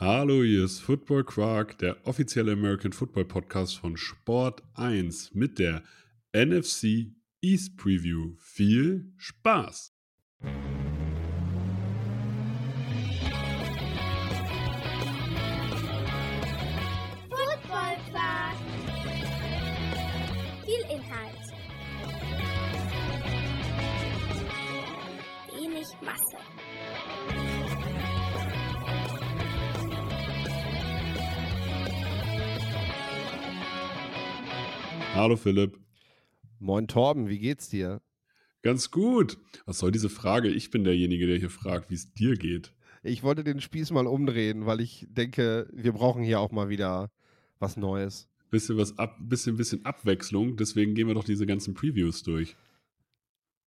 Hallo, hier ist Football Quark, der offizielle American Football Podcast von Sport 1 mit der NFC East Preview. Viel Spaß! Hallo Philipp. Moin Torben, wie geht's dir? Ganz gut. Was soll diese Frage? Ich bin derjenige, der hier fragt, wie es dir geht. Ich wollte den Spieß mal umdrehen, weil ich denke, wir brauchen hier auch mal wieder was Neues. Bisschen was ab, bisschen, bisschen Abwechslung, deswegen gehen wir doch diese ganzen Previews durch.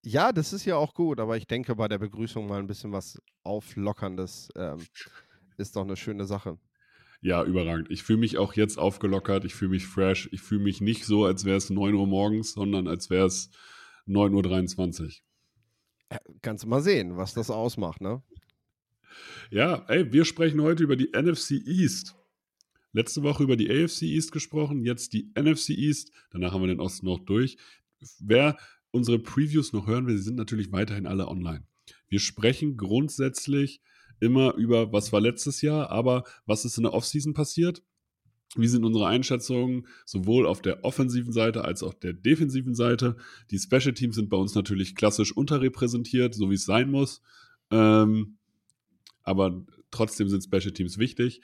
Ja, das ist ja auch gut, aber ich denke, bei der Begrüßung mal ein bisschen was Auflockerndes ähm, ist doch eine schöne Sache. Ja, überragend. Ich fühle mich auch jetzt aufgelockert, ich fühle mich fresh. Ich fühle mich nicht so, als wäre es 9 Uhr morgens, sondern als wäre es 9.23 Uhr. Äh, Kannst du mal sehen, was das ausmacht, ne? Ja, ey, wir sprechen heute über die NFC East. Letzte Woche über die AFC East gesprochen, jetzt die NFC East. Danach haben wir den Osten noch durch. Wer unsere Previews noch hören will, sie sind natürlich weiterhin alle online. Wir sprechen grundsätzlich immer über, was war letztes Jahr, aber was ist in der Offseason passiert? Wie sind unsere Einschätzungen sowohl auf der offensiven Seite als auch der defensiven Seite? Die Special Teams sind bei uns natürlich klassisch unterrepräsentiert, so wie es sein muss. Ähm, aber trotzdem sind Special Teams wichtig.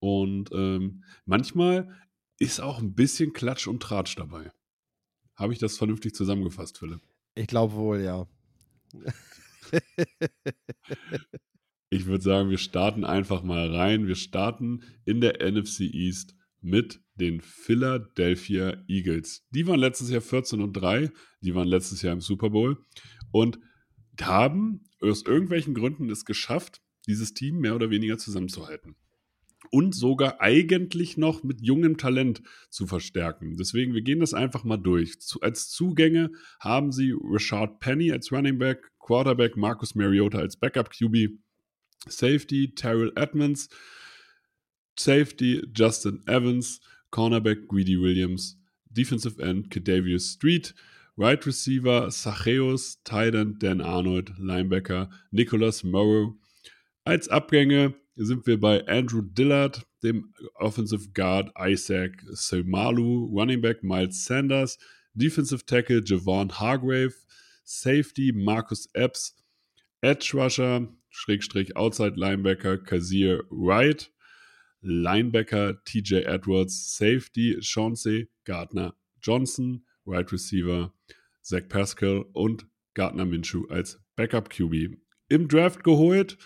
Und ähm, manchmal ist auch ein bisschen Klatsch und Tratsch dabei. Habe ich das vernünftig zusammengefasst, Philipp? Ich glaube wohl, ja. Ich würde sagen, wir starten einfach mal rein. Wir starten in der NFC East mit den Philadelphia Eagles. Die waren letztes Jahr 14 und 3. Die waren letztes Jahr im Super Bowl und haben aus irgendwelchen Gründen es geschafft, dieses Team mehr oder weniger zusammenzuhalten. Und sogar eigentlich noch mit jungem Talent zu verstärken. Deswegen, wir gehen das einfach mal durch. Als Zugänge haben sie Rashad Penny als Running Back, Quarterback Marcus Mariota als Backup QB, Safety Terrell Edmonds, Safety Justin Evans, Cornerback Greedy Williams, Defensive End Kedavius Street, Right Receiver Sacheus, Tight End Dan Arnold, Linebacker Nicholas Morrow. Als Abgänge sind wir bei Andrew Dillard, dem Offensive Guard Isaac Semalu, Running Back Miles Sanders, Defensive Tackle Javon Hargrave, Safety Marcus Epps, Edge Rusher, Schrägstrich Outside Linebacker Kazir Wright, Linebacker TJ Edwards, Safety Chauncey Gardner Johnson, Wide Receiver Zach Pascal und Gardner Minshew als Backup QB. Im Draft geholt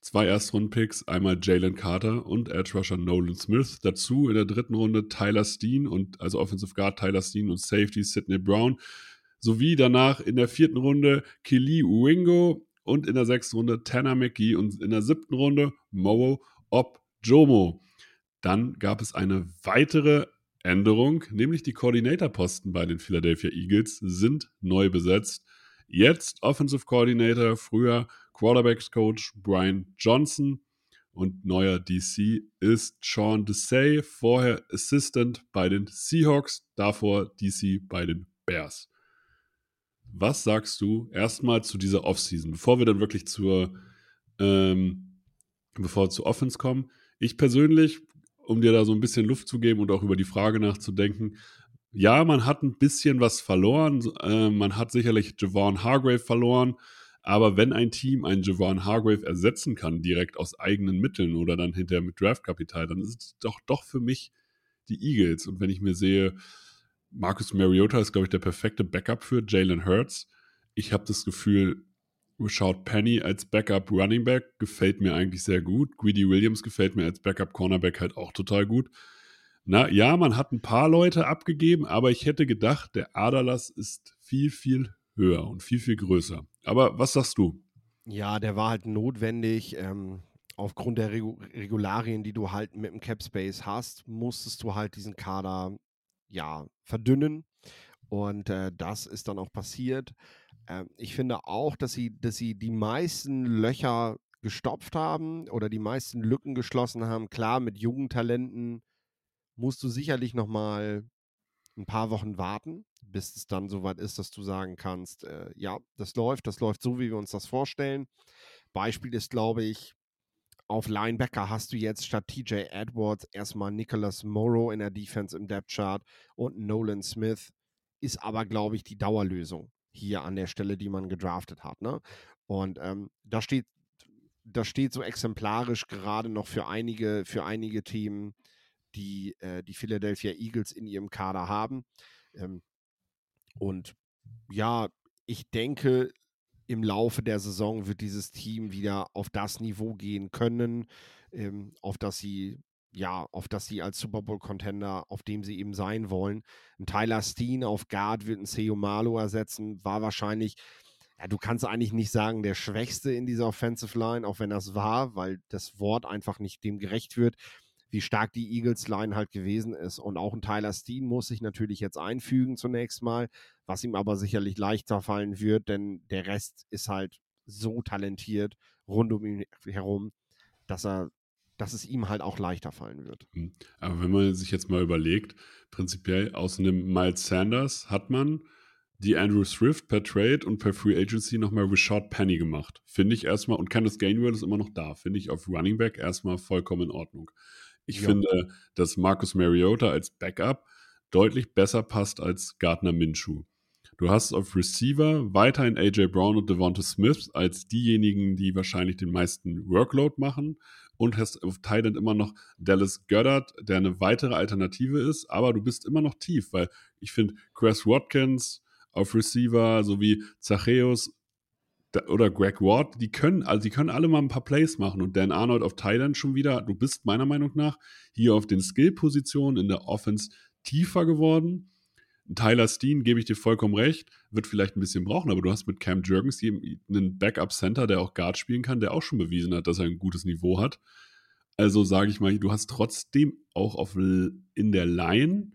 zwei Erstrunden-Picks, einmal Jalen Carter und Edge Rusher Nolan Smith. Dazu in der dritten Runde Tyler Steen und also Offensive Guard Tyler Steen und Safety Sidney Brown. Sowie danach in der vierten Runde Kili Wingo und in der sechsten Runde Tanner McGee und in der siebten Runde Mowo Ob Jomo. Dann gab es eine weitere Änderung, nämlich die Coordinator-Posten bei den Philadelphia Eagles sind neu besetzt. Jetzt Offensive Coordinator, früher Quarterbacks Coach Brian Johnson und neuer DC ist Sean Desai, vorher Assistant bei den Seahawks, davor DC bei den Bears. Was sagst du erstmal zu dieser Offseason, bevor wir dann wirklich zur, ähm, bevor wir zur Offense kommen? Ich persönlich, um dir da so ein bisschen Luft zu geben und auch über die Frage nachzudenken, ja, man hat ein bisschen was verloren. Äh, man hat sicherlich Javon Hargrave verloren. Aber wenn ein Team einen Javon Hargrave ersetzen kann, direkt aus eigenen Mitteln oder dann hinterher mit Draftkapital, dann ist es doch, doch für mich die Eagles. Und wenn ich mir sehe, Marcus Mariota ist, glaube ich, der perfekte Backup für Jalen Hurts. Ich habe das Gefühl, Rashad Penny als Backup Running Back gefällt mir eigentlich sehr gut. Greedy Williams gefällt mir als Backup Cornerback halt auch total gut. Na ja, man hat ein paar Leute abgegeben, aber ich hätte gedacht, der Aderlass ist viel, viel höher und viel, viel größer. Aber was sagst du? Ja, der war halt notwendig. Ähm, aufgrund der Regu Regularien, die du halt mit dem Cap Space hast, musstest du halt diesen Kader ja verdünnen. Und äh, das ist dann auch passiert. Ähm, ich finde auch, dass sie, dass sie die meisten Löcher gestopft haben oder die meisten Lücken geschlossen haben. Klar, mit jungen Talenten musst du sicherlich noch mal ein paar Wochen warten, bis es dann soweit ist, dass du sagen kannst, äh, ja, das läuft, das läuft so, wie wir uns das vorstellen. Beispiel ist, glaube ich, auf Linebacker hast du jetzt statt TJ Edwards erstmal Nicholas Morrow in der Defense im Depth Chart und Nolan Smith ist aber, glaube ich, die Dauerlösung hier an der Stelle, die man gedraftet hat. Ne? Und ähm, da steht, da steht so exemplarisch gerade noch für einige, für einige Themen, die äh, die Philadelphia Eagles in ihrem Kader haben. Ähm, und ja, ich denke, im Laufe der Saison wird dieses Team wieder auf das Niveau gehen können, ähm, auf das sie ja, auf das sie als Super Bowl-Contender, auf dem sie eben sein wollen. Ein Tyler Steen auf Guard wird ein Seo Malo ersetzen, war wahrscheinlich, ja, du kannst eigentlich nicht sagen, der Schwächste in dieser Offensive Line, auch wenn das war, weil das Wort einfach nicht dem gerecht wird, wie stark die Eagles-Line halt gewesen ist. Und auch ein Tyler Steen muss sich natürlich jetzt einfügen zunächst mal, was ihm aber sicherlich leichter fallen wird, denn der Rest ist halt so talentiert rund um ihn herum, dass er dass es ihm halt auch leichter fallen wird. Hm. Aber wenn man sich jetzt mal überlegt, prinzipiell aus einem Miles Sanders hat man die Andrew Swift per Trade und per Free Agency nochmal Rashad Penny gemacht. Finde ich erstmal, und Kenneth Gainwell ist immer noch da, finde ich auf Running Back erstmal vollkommen in Ordnung. Ich ja. finde, dass Marcus Mariota als Backup deutlich besser passt als Gardner Minshew. Du hast auf Receiver weiterhin AJ Brown und Devonta Smith als diejenigen, die wahrscheinlich den meisten Workload machen und hast auf Thailand immer noch Dallas Goddard, der eine weitere Alternative ist, aber du bist immer noch tief, weil ich finde Chris Watkins auf Receiver sowie Zachäus oder Greg Ward, die können, also die können alle mal ein paar Plays machen und Dan Arnold auf Thailand schon wieder, du bist meiner Meinung nach hier auf den Skill-Positionen in der Offense tiefer geworden. Tyler Steen, gebe ich dir vollkommen recht, wird vielleicht ein bisschen brauchen, aber du hast mit Cam Jurgens einen Backup-Center, der auch Guard spielen kann, der auch schon bewiesen hat, dass er ein gutes Niveau hat. Also sage ich mal, du hast trotzdem auch auf, in der Line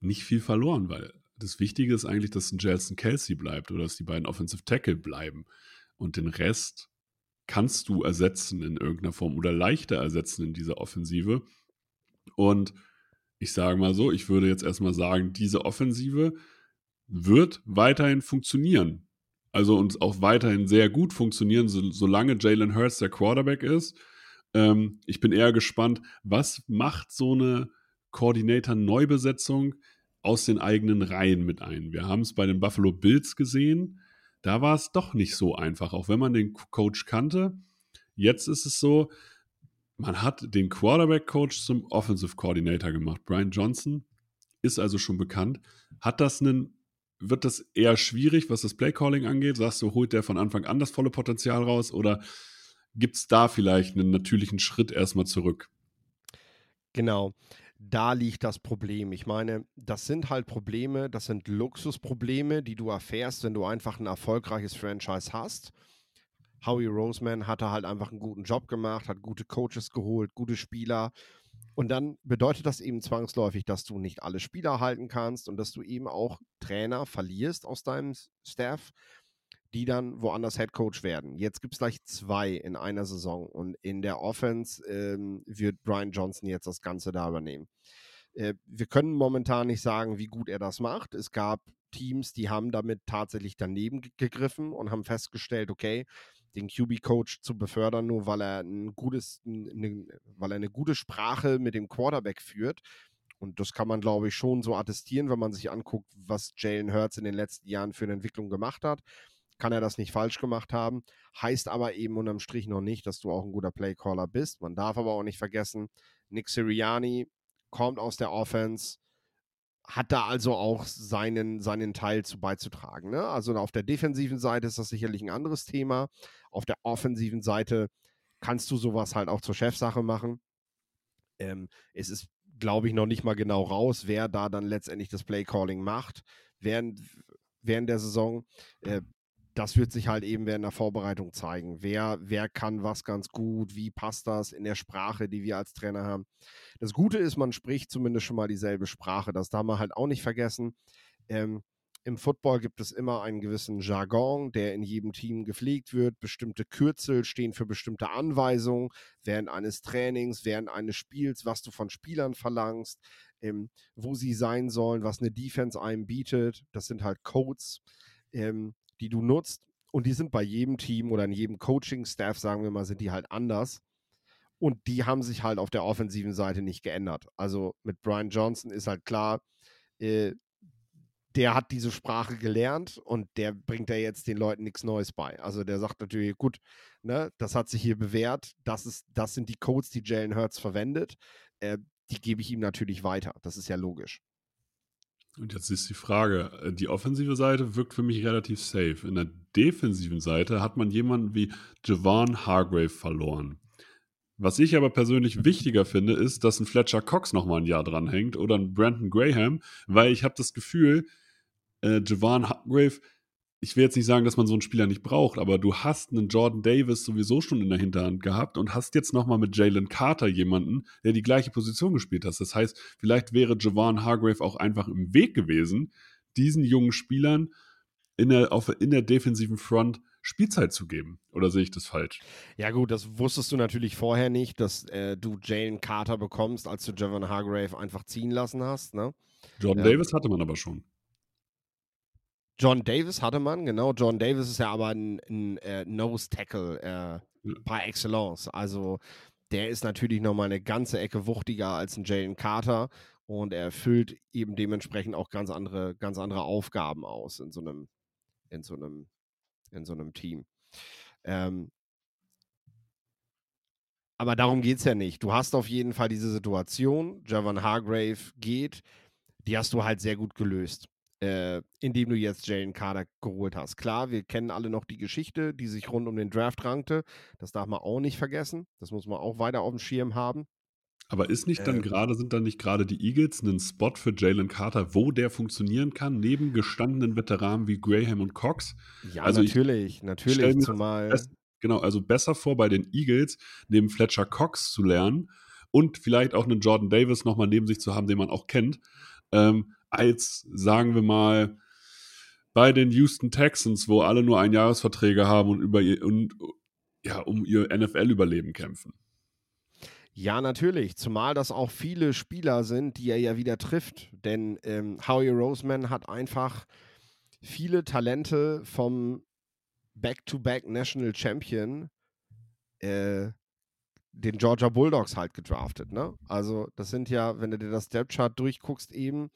nicht viel verloren, weil das Wichtige ist eigentlich, dass ein Jelson Kelsey bleibt oder dass die beiden Offensive Tackle bleiben. Und den Rest kannst du ersetzen in irgendeiner Form oder leichter ersetzen in dieser Offensive. Und ich sage mal so, ich würde jetzt erstmal sagen, diese Offensive wird weiterhin funktionieren. Also uns auch weiterhin sehr gut funktionieren, so, solange Jalen Hurts der Quarterback ist. Ähm, ich bin eher gespannt, was macht so eine Koordinator-Neubesetzung aus den eigenen Reihen mit ein. Wir haben es bei den Buffalo Bills gesehen. Da war es doch nicht so einfach, auch wenn man den Coach kannte. Jetzt ist es so, man hat den Quarterback-Coach zum Offensive Coordinator gemacht. Brian Johnson ist also schon bekannt. Hat das einen, wird das eher schwierig, was das Playcalling angeht? Sagst du, holt der von Anfang an das volle Potenzial raus oder gibt es da vielleicht einen natürlichen Schritt erstmal zurück? Genau, da liegt das Problem. Ich meine, das sind halt Probleme, das sind Luxusprobleme, die du erfährst, wenn du einfach ein erfolgreiches Franchise hast Howie Roseman hatte halt einfach einen guten Job gemacht, hat gute Coaches geholt, gute Spieler. Und dann bedeutet das eben zwangsläufig, dass du nicht alle Spieler halten kannst und dass du eben auch Trainer verlierst aus deinem Staff, die dann woanders Head Coach werden. Jetzt gibt es gleich zwei in einer Saison und in der Offense ähm, wird Brian Johnson jetzt das Ganze da übernehmen. Äh, wir können momentan nicht sagen, wie gut er das macht. Es gab Teams, die haben damit tatsächlich daneben gegriffen und haben festgestellt, okay, den QB-Coach zu befördern, nur weil er ein gutes, eine, weil er eine gute Sprache mit dem Quarterback führt. Und das kann man, glaube ich, schon so attestieren, wenn man sich anguckt, was Jalen Hurts in den letzten Jahren für eine Entwicklung gemacht hat. Kann er das nicht falsch gemacht haben. Heißt aber eben unterm Strich noch nicht, dass du auch ein guter Playcaller bist. Man darf aber auch nicht vergessen, Nick Sirianni kommt aus der Offense, hat da also auch seinen, seinen Teil zu beizutragen. Ne? Also auf der defensiven Seite ist das sicherlich ein anderes Thema. Auf der offensiven Seite kannst du sowas halt auch zur Chefsache machen. Ähm, es ist, glaube ich, noch nicht mal genau raus, wer da dann letztendlich das Playcalling macht während, während der Saison. Äh, das wird sich halt eben während der Vorbereitung zeigen. Wer, wer kann was ganz gut, wie passt das in der Sprache, die wir als Trainer haben. Das Gute ist, man spricht zumindest schon mal dieselbe Sprache. Das darf man halt auch nicht vergessen. Ähm, Im Football gibt es immer einen gewissen Jargon, der in jedem Team gepflegt wird. Bestimmte Kürzel stehen für bestimmte Anweisungen während eines Trainings, während eines Spiels, was du von Spielern verlangst, ähm, wo sie sein sollen, was eine Defense einem bietet. Das sind halt Codes, ähm, die du nutzt. Und die sind bei jedem Team oder in jedem Coaching-Staff, sagen wir mal, sind die halt anders. Und die haben sich halt auf der offensiven Seite nicht geändert. Also mit Brian Johnson ist halt klar, äh, der hat diese Sprache gelernt und der bringt ja jetzt den Leuten nichts Neues bei. Also der sagt natürlich, gut, ne, das hat sich hier bewährt, das, ist, das sind die Codes, die Jalen Hurts verwendet, äh, die gebe ich ihm natürlich weiter. Das ist ja logisch. Und jetzt ist die Frage, äh, die offensive Seite wirkt für mich relativ safe. In der defensiven Seite hat man jemanden wie Javon Hargrave verloren. Was ich aber persönlich wichtiger finde, ist, dass ein Fletcher Cox nochmal ein Jahr dranhängt oder ein Brandon Graham, weil ich habe das Gefühl, äh, Javon Hargrave, ich will jetzt nicht sagen, dass man so einen Spieler nicht braucht, aber du hast einen Jordan Davis sowieso schon in der Hinterhand gehabt und hast jetzt nochmal mit Jalen Carter jemanden, der die gleiche Position gespielt hat. Das heißt, vielleicht wäre Javon Hargrave auch einfach im Weg gewesen, diesen jungen Spielern in der, auf, in der defensiven Front Spielzeit zu geben. Oder sehe ich das falsch? Ja, gut, das wusstest du natürlich vorher nicht, dass äh, du Jalen Carter bekommst, als du Javon Hargrave einfach ziehen lassen hast. Ne? Jordan ähm, Davis hatte man aber schon. John Davis hatte man, genau. John Davis ist ja aber ein, ein äh, Nose Tackle äh, ja. par excellence. Also der ist natürlich nochmal eine ganze Ecke wuchtiger als ein Jalen Carter und er erfüllt eben dementsprechend auch ganz andere, ganz andere Aufgaben aus in so einem, in so einem, in so einem Team. Ähm, aber darum geht es ja nicht. Du hast auf jeden Fall diese Situation, Javon Hargrave geht, die hast du halt sehr gut gelöst äh, indem du jetzt Jalen Carter geholt hast. Klar, wir kennen alle noch die Geschichte, die sich rund um den Draft rankte. Das darf man auch nicht vergessen. Das muss man auch weiter auf dem Schirm haben. Aber ist nicht dann äh, gerade, sind dann nicht gerade die Eagles ein Spot für Jalen Carter, wo der funktionieren kann, neben gestandenen Veteranen wie Graham und Cox? Ja, also natürlich, ich natürlich, zumal. Genau, also besser vor bei den Eagles, neben Fletcher Cox zu lernen und vielleicht auch einen Jordan Davis nochmal neben sich zu haben, den man auch kennt, ähm, als, sagen wir mal, bei den Houston Texans, wo alle nur Einjahresverträge haben und, über ihr, und ja, um ihr NFL-Überleben kämpfen. Ja, natürlich. Zumal das auch viele Spieler sind, die er ja wieder trifft. Denn ähm, Howie Roseman hat einfach viele Talente vom Back-to-Back -Back National Champion, äh, den Georgia Bulldogs halt gedraftet. Ne? Also, das sind ja, wenn du dir das Depth-Chart durchguckst, eben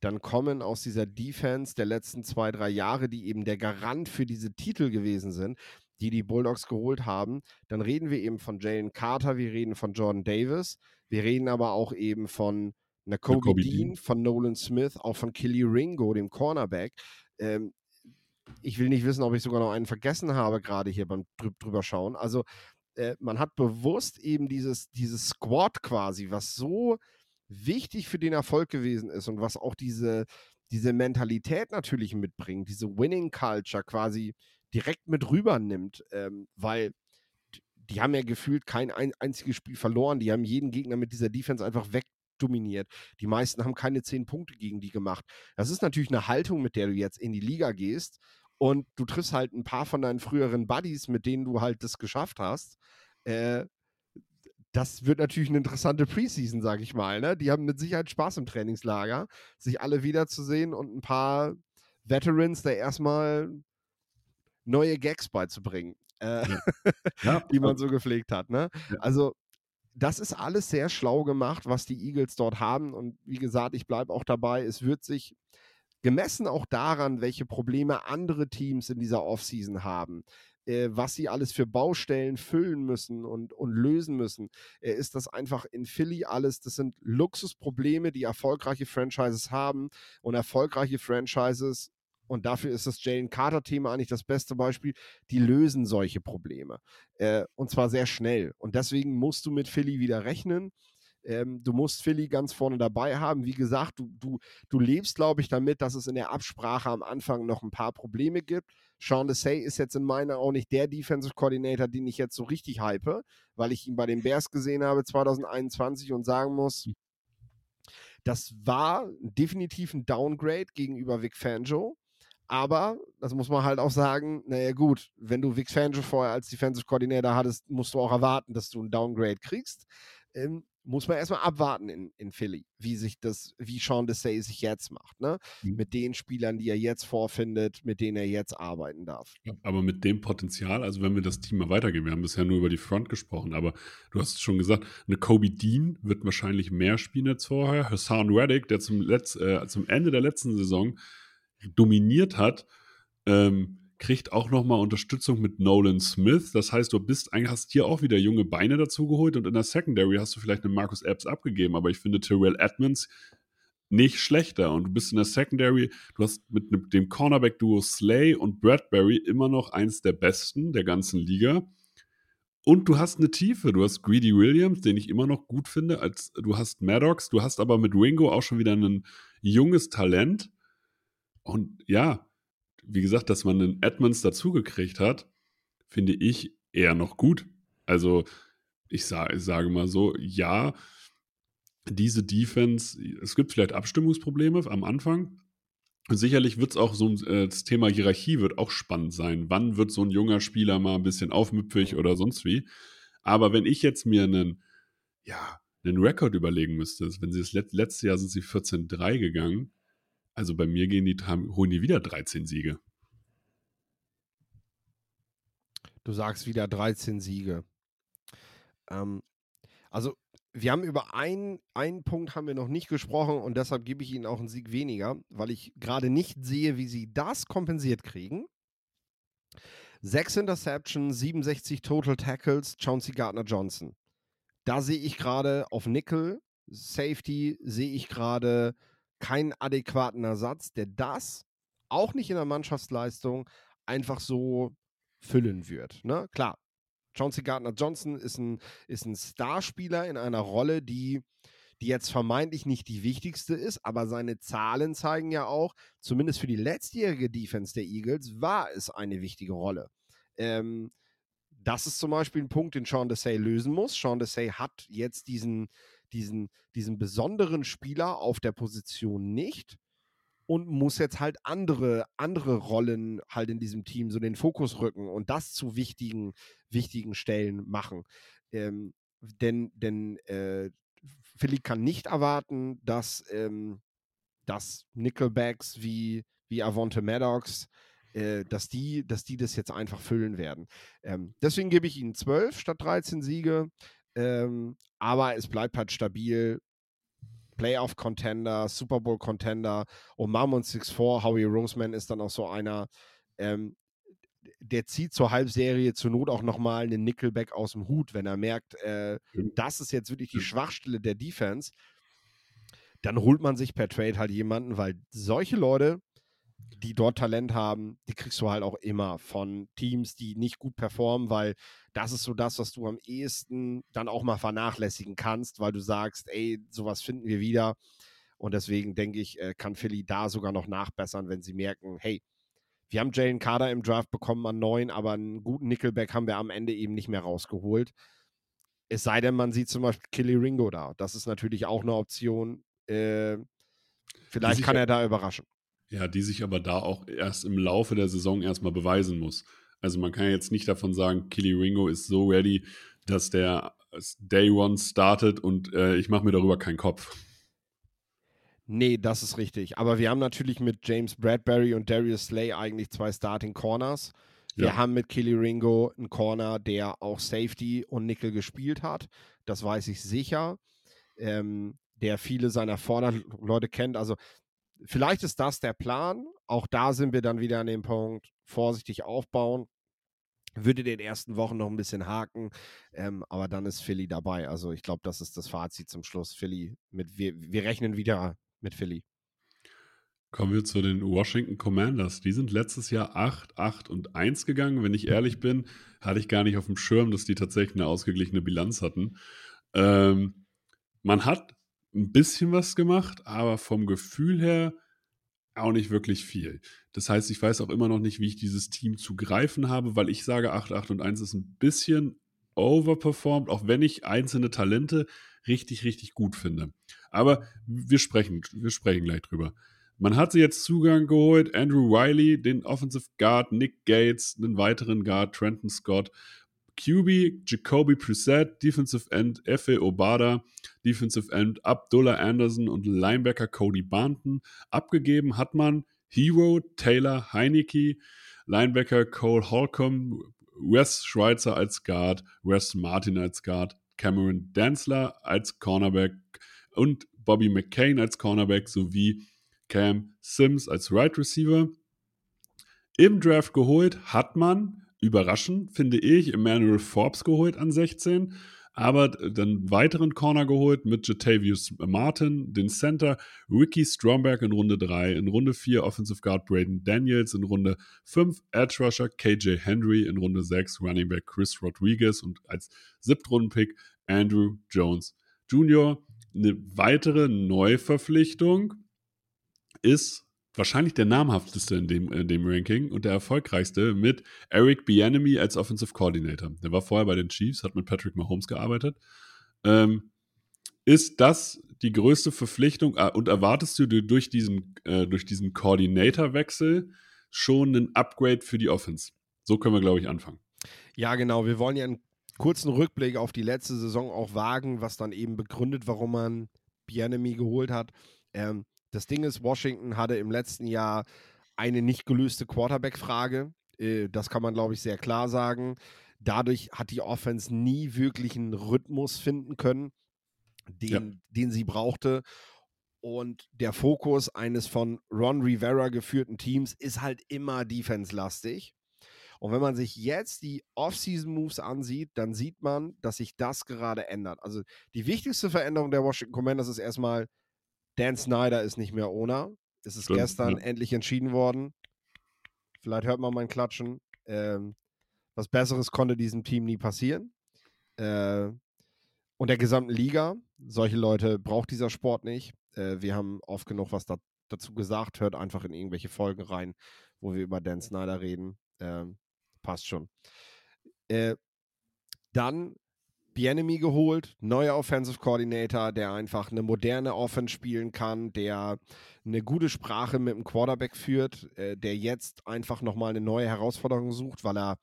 dann kommen aus dieser Defense der letzten zwei, drei Jahre, die eben der Garant für diese Titel gewesen sind, die die Bulldogs geholt haben, dann reden wir eben von Jalen Carter, wir reden von Jordan Davis, wir reden aber auch eben von Nakobe Dean, Dean, von Nolan Smith, auch von Killy Ringo, dem Cornerback. Ähm, ich will nicht wissen, ob ich sogar noch einen vergessen habe, gerade hier beim drüber schauen. Also äh, man hat bewusst eben dieses, dieses Squad quasi, was so wichtig für den Erfolg gewesen ist und was auch diese, diese Mentalität natürlich mitbringt, diese Winning Culture quasi direkt mit rübernimmt, ähm, weil die haben ja gefühlt kein ein, einziges Spiel verloren. Die haben jeden Gegner mit dieser Defense einfach wegdominiert. Die meisten haben keine zehn Punkte gegen die gemacht. Das ist natürlich eine Haltung, mit der du jetzt in die Liga gehst und du triffst halt ein paar von deinen früheren Buddies, mit denen du halt das geschafft hast. Äh, das wird natürlich eine interessante Preseason, sage ich mal. Ne? Die haben mit Sicherheit Spaß im Trainingslager, sich alle wiederzusehen und ein paar Veterans da erstmal neue Gags beizubringen, äh, ja. Ja, die man so gepflegt hat. Ne? Also das ist alles sehr schlau gemacht, was die Eagles dort haben. Und wie gesagt, ich bleibe auch dabei, es wird sich gemessen auch daran, welche Probleme andere Teams in dieser Offseason haben, äh, was sie alles für Baustellen füllen müssen und, und lösen müssen, äh, ist das einfach in Philly alles, das sind Luxusprobleme, die erfolgreiche Franchises haben und erfolgreiche Franchises und dafür ist das Jalen Carter-Thema eigentlich das beste Beispiel. Die lösen solche Probleme. Äh, und zwar sehr schnell. Und deswegen musst du mit Philly wieder rechnen. Ähm, du musst Philly ganz vorne dabei haben. Wie gesagt, du, du, du lebst, glaube ich, damit, dass es in der Absprache am Anfang noch ein paar Probleme gibt. Sean Desai ist jetzt in meiner auch nicht der Defensive Coordinator, den ich jetzt so richtig hype, weil ich ihn bei den Bears gesehen habe 2021 und sagen muss, das war definitiv ein Downgrade gegenüber Vic Fangio. Aber, das muss man halt auch sagen, naja gut, wenn du Vic Fangio vorher als Defensive Coordinator hattest, musst du auch erwarten, dass du einen Downgrade kriegst. Ähm, muss man erstmal abwarten in, in Philly, wie sich das, wie Sean Desai sich jetzt macht, ne? Mhm. Mit den Spielern, die er jetzt vorfindet, mit denen er jetzt arbeiten darf. Aber mit dem Potenzial, also wenn wir das Team mal weitergehen, wir haben bisher nur über die Front gesprochen, aber du hast es schon gesagt, eine Kobe Dean wird wahrscheinlich mehr spielen als vorher. Hassan Reddick, der zum, Letz-, äh, zum Ende der letzten Saison dominiert hat, ähm, kriegt auch nochmal Unterstützung mit Nolan Smith. Das heißt, du bist eigentlich hast hier auch wieder junge Beine dazu geholt und in der Secondary hast du vielleicht einen Marcus Epps abgegeben, aber ich finde Terrell Edmonds nicht schlechter und du bist in der Secondary, du hast mit ne, dem Cornerback-Duo Slay und Bradbury immer noch eins der besten der ganzen Liga. Und du hast eine Tiefe. Du hast Greedy Williams, den ich immer noch gut finde. Als, du hast Maddox, du hast aber mit Ringo auch schon wieder ein junges Talent. Und ja, wie gesagt, dass man einen Edmonds dazugekriegt hat, finde ich eher noch gut. Also, ich, sa ich sage mal so, ja, diese Defense, es gibt vielleicht Abstimmungsprobleme am Anfang. Sicherlich wird es auch so äh, das Thema Hierarchie wird auch spannend sein. Wann wird so ein junger Spieler mal ein bisschen aufmüpfig oder sonst wie? Aber wenn ich jetzt mir einen, ja, einen Rekord überlegen müsste, wenn sie das let letzte Jahr sind sie 14-3 gegangen, also bei mir gehen die, holen die wieder 13 Siege. Du sagst wieder 13 Siege. Ähm, also wir haben über einen, einen Punkt haben wir noch nicht gesprochen und deshalb gebe ich ihnen auch einen Sieg weniger, weil ich gerade nicht sehe, wie sie das kompensiert kriegen. Sechs Interceptions, 67 Total Tackles, Chauncey Gardner-Johnson. Da sehe ich gerade auf Nickel, Safety, sehe ich gerade keinen adäquaten Ersatz, der das auch nicht in der Mannschaftsleistung einfach so füllen wird. Ne? Klar, Chauncey Gardner-Johnson ist ein, ist ein Starspieler in einer Rolle, die, die jetzt vermeintlich nicht die wichtigste ist, aber seine Zahlen zeigen ja auch, zumindest für die letztjährige Defense der Eagles, war es eine wichtige Rolle. Ähm, das ist zum Beispiel ein Punkt, den Sean Desai lösen muss. Sean Desai hat jetzt diesen, diesen, diesen besonderen Spieler auf der Position nicht und muss jetzt halt andere, andere Rollen halt in diesem Team so den Fokus rücken und das zu wichtigen, wichtigen Stellen machen. Ähm, denn denn äh, Philly kann nicht erwarten, dass, ähm, dass Nickelbacks wie, wie Avonte Maddox, äh, dass, die, dass die das jetzt einfach füllen werden. Ähm, deswegen gebe ich ihnen 12 statt 13 Siege. Ähm, aber es bleibt halt stabil. Playoff-Contender, Super Bowl-Contender und Marmon 6-4, Howie Roseman ist dann auch so einer, ähm, der zieht zur Halbserie zur Not auch nochmal einen Nickelback aus dem Hut, wenn er merkt, äh, das ist jetzt wirklich die Schwachstelle der Defense. Dann holt man sich per Trade halt jemanden, weil solche Leute, die dort Talent haben, die kriegst du halt auch immer von Teams, die nicht gut performen, weil das ist so das, was du am ehesten dann auch mal vernachlässigen kannst, weil du sagst, ey, sowas finden wir wieder. Und deswegen denke ich, äh, kann Philly da sogar noch nachbessern, wenn sie merken, hey, wir haben Jalen Carter im Draft bekommen an neun, aber einen guten Nickelback haben wir am Ende eben nicht mehr rausgeholt. Es sei denn, man sieht zum Beispiel Killy Ringo da. Das ist natürlich auch eine Option. Äh, vielleicht kann er da überraschen. Ja, die sich aber da auch erst im Laufe der Saison erstmal beweisen muss. Also man kann ja jetzt nicht davon sagen, Killy Ringo ist so ready, dass der Day One startet und äh, ich mache mir darüber keinen Kopf. Nee, das ist richtig. Aber wir haben natürlich mit James Bradbury und Darius Slay eigentlich zwei Starting Corners. Wir ja. haben mit Killy Ringo einen Corner, der auch Safety und Nickel gespielt hat. Das weiß ich sicher. Ähm, der viele seiner Vorderleute kennt. Also vielleicht ist das der Plan. Auch da sind wir dann wieder an dem Punkt, vorsichtig aufbauen. Würde den ersten Wochen noch ein bisschen haken, ähm, aber dann ist Philly dabei. Also ich glaube, das ist das Fazit zum Schluss. Philly mit, wir, wir rechnen wieder mit Philly. Kommen wir zu den Washington Commanders. Die sind letztes Jahr 8, 8 und 1 gegangen. Wenn ich ehrlich bin, hatte ich gar nicht auf dem Schirm, dass die tatsächlich eine ausgeglichene Bilanz hatten. Ähm, man hat ein bisschen was gemacht, aber vom Gefühl her auch nicht wirklich viel. Das heißt, ich weiß auch immer noch nicht, wie ich dieses Team zu greifen habe, weil ich sage, 8, 8 und 1 ist ein bisschen overperformed, auch wenn ich einzelne Talente richtig, richtig gut finde. Aber wir sprechen, wir sprechen gleich drüber. Man hat sie jetzt Zugang geholt. Andrew Riley, den Offensive Guard, Nick Gates, einen weiteren Guard, Trenton Scott, QB, Jacoby Preset, Defensive End, Efe Obada, Defensive End, Abdullah Anderson und Linebacker Cody Barnton. Abgegeben hat man Hero, Taylor, Heineke, Linebacker Cole Holcomb, Wes Schweitzer als Guard, Wes Martin als Guard, Cameron Densler als Cornerback und Bobby McCain als Cornerback sowie Cam Sims als Right Receiver. Im Draft geholt hat man, überraschend finde ich, Emmanuel Forbes geholt an 16 aber dann weiteren Corner geholt mit Jatavius Martin, den Center, Ricky Stromberg in Runde 3, in Runde 4 Offensive Guard Braden Daniels, in Runde 5 Edge Rusher KJ Henry, in Runde 6 Running Back Chris Rodriguez und als Siebtrunden-Pick Andrew Jones Jr. Eine weitere Neuverpflichtung ist wahrscheinlich der namhafteste in dem, in dem Ranking und der erfolgreichste mit Eric Bianemi als Offensive Coordinator. Der war vorher bei den Chiefs, hat mit Patrick Mahomes gearbeitet. Ähm, ist das die größte Verpflichtung äh, und erwartest du durch diesen, äh, durch diesen Coordinator-Wechsel schon einen Upgrade für die Offense? So können wir, glaube ich, anfangen. Ja, genau. Wir wollen ja einen kurzen Rückblick auf die letzte Saison auch wagen, was dann eben begründet, warum man Bianemi geholt hat. Ähm, das Ding ist, Washington hatte im letzten Jahr eine nicht gelöste Quarterback-Frage. Äh, das kann man, glaube ich, sehr klar sagen. Dadurch hat die Offense nie wirklich einen Rhythmus finden können, den, ja. den sie brauchte. Und der Fokus eines von Ron Rivera geführten Teams ist halt immer defense-lastig. Und wenn man sich jetzt die Off-Season-Moves ansieht, dann sieht man, dass sich das gerade ändert. Also die wichtigste Veränderung der Washington Commanders ist erstmal, Dan Snyder ist nicht mehr Owner. Es ist Stimmt, gestern ja. endlich entschieden worden. Vielleicht hört man mein Klatschen. Ähm, was Besseres konnte diesem Team nie passieren. Äh, und der gesamten Liga. Solche Leute braucht dieser Sport nicht. Äh, wir haben oft genug was da, dazu gesagt. Hört einfach in irgendwelche Folgen rein, wo wir über Dan Snyder reden. Äh, passt schon. Äh, dann Bienemy geholt, neuer Offensive Coordinator, der einfach eine moderne Offense spielen kann, der eine gute Sprache mit dem Quarterback führt, äh, der jetzt einfach nochmal eine neue Herausforderung sucht, weil er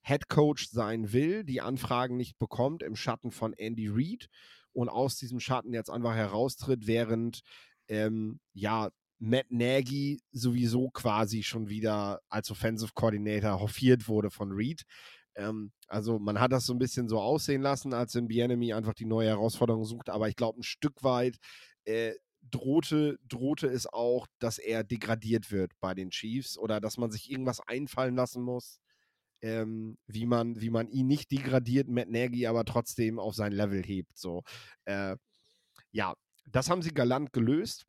Head Coach sein will, die Anfragen nicht bekommt im Schatten von Andy Reid und aus diesem Schatten jetzt einfach heraustritt, während ähm, ja Matt Nagy sowieso quasi schon wieder als Offensive Coordinator hofiert wurde von Reid. Ähm, also man hat das so ein bisschen so aussehen lassen, als in Bienemy einfach die neue Herausforderung sucht, aber ich glaube, ein Stück weit äh, drohte, drohte es auch, dass er degradiert wird bei den Chiefs oder dass man sich irgendwas einfallen lassen muss, ähm, wie, man, wie man ihn nicht degradiert, Matt Nagy aber trotzdem auf sein Level hebt. So. Äh, ja, das haben sie galant gelöst.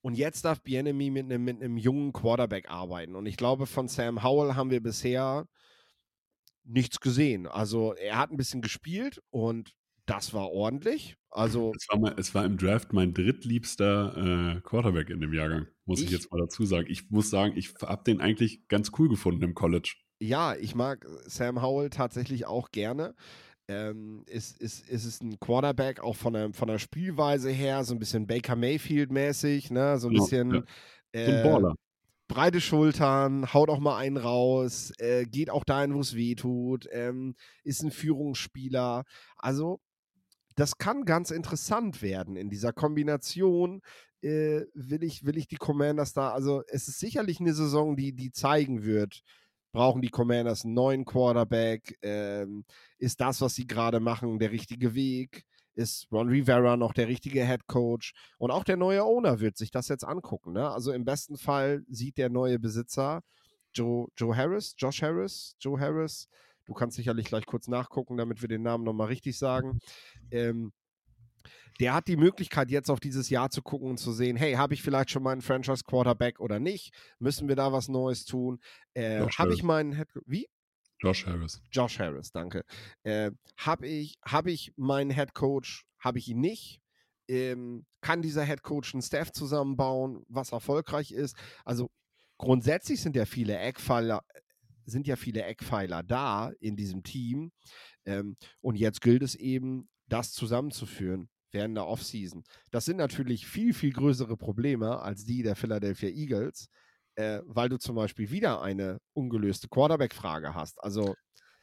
Und jetzt darf Bienemy mit einem, mit einem jungen Quarterback arbeiten. Und ich glaube, von Sam Howell haben wir bisher nichts gesehen. Also er hat ein bisschen gespielt und das war ordentlich. Also es war, mal, es war im Draft mein drittliebster äh, Quarterback in dem Jahrgang, muss ich, ich, jetzt mal dazu sagen. Ich muss sagen, ich habe den eigentlich ganz cool gefunden im College. Ja, ich mag Sam Howell tatsächlich auch gerne. Ähm, ist, ist, ist es ein Quarterback auch von der, von der Spielweise her, so ein bisschen Baker Mayfield-mäßig, ne? So ein bisschen. Ja. Äh, so ein Baller breite Schultern, haut auch mal einen raus, äh, geht auch dahin, wo es weh tut, ähm, ist ein Führungsspieler. Also, das kann ganz interessant werden in dieser Kombination. Äh, will, ich, will ich die Commanders da, also es ist sicherlich eine Saison, die, die zeigen wird, brauchen die Commanders einen neuen Quarterback, ähm, ist das, was sie gerade machen, der richtige Weg? Ist Ron Rivera noch der richtige Head Coach und auch der neue Owner wird sich das jetzt angucken. Ne? Also im besten Fall sieht der neue Besitzer Joe, Joe Harris, Josh Harris, Joe Harris, du kannst sicherlich gleich kurz nachgucken, damit wir den Namen nochmal richtig sagen. Ähm, der hat die Möglichkeit, jetzt auf dieses Jahr zu gucken und zu sehen, hey, habe ich vielleicht schon meinen Franchise Quarterback oder nicht? Müssen wir da was Neues tun? Äh, habe ich meinen Head Wie? Josh Harris. Josh Harris, danke. Äh, habe ich, hab ich meinen Head Coach, habe ich ihn nicht? Ähm, kann dieser Head Coach einen Staff zusammenbauen, was erfolgreich ist? Also grundsätzlich sind ja viele Eckpfeiler, sind ja viele Eckpfeiler da in diesem Team. Ähm, und jetzt gilt es eben, das zusammenzuführen. während der Offseason. Das sind natürlich viel, viel größere Probleme als die der Philadelphia Eagles, äh, weil du zum Beispiel wieder eine ungelöste Quarterback-Frage hast. Also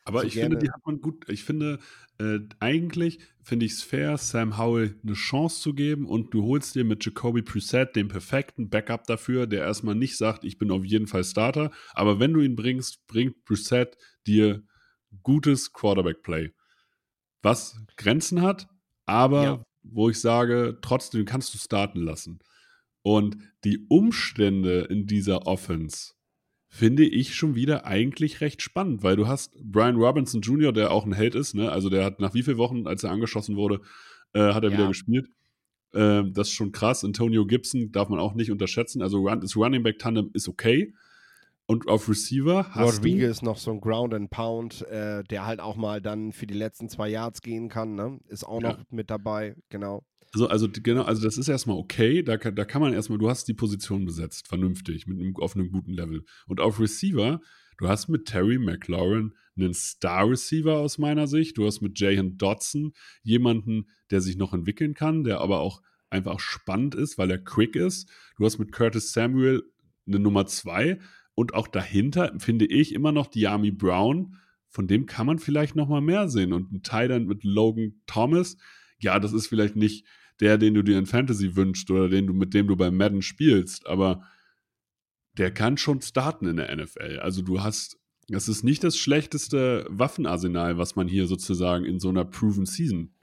aber so ich finde, die gerne- hat man gut. Ich finde, äh, eigentlich finde ich es fair, Sam Howell eine Chance zu geben und du holst dir mit Jacoby Preset den perfekten Backup dafür, der erstmal nicht sagt, ich bin auf jeden Fall Starter. Aber wenn du ihn bringst, bringt Preset dir gutes Quarterback-Play. Was Grenzen hat, aber Ja. wo ich sage, trotzdem kannst du starten lassen. Und die Umstände in dieser Offense finde ich schon wieder eigentlich recht spannend, weil du hast Brian Robinson Jr., der auch ein Held ist, ne? also der hat nach wie vielen Wochen, als er angeschossen wurde, äh, hat er Ja. wieder gespielt. Ähm, das ist schon krass. Antonio Gibson darf man auch nicht unterschätzen. Also das Running Back Tandem ist okay. Und auf Receiver hast du Rodriguez noch so ein Ground and Pound, äh, der halt auch mal dann für die letzten zwei Yards gehen kann, ne? Ist auch Ja. noch mit dabei, genau. So, also die- genau, also das ist erstmal okay. Da da kann man erstmal, du hast die Position besetzt, vernünftig, mit einem, auf einem guten Level. Und auf Receiver, du hast mit Terry McLaurin einen Star-Receiver aus meiner Sicht. Du hast mit Jahan Dodson jemanden, der sich noch entwickeln kann, der aber auch einfach spannend ist, weil er quick ist. Du hast mit Curtis Samuel eine Nummer zwei und auch dahinter finde ich immer noch Diami Brown. Von dem kann man vielleicht noch mal mehr sehen. Und ein Titan mit Logan Thomas, ja, das ist vielleicht nicht der, den du dir in Fantasy wünschst oder den du, mit dem du bei Madden spielst, aber der kann schon starten in der NFL. Also du hast, das ist nicht das schlechteste Waffenarsenal, was man hier sozusagen in so einer Proven Season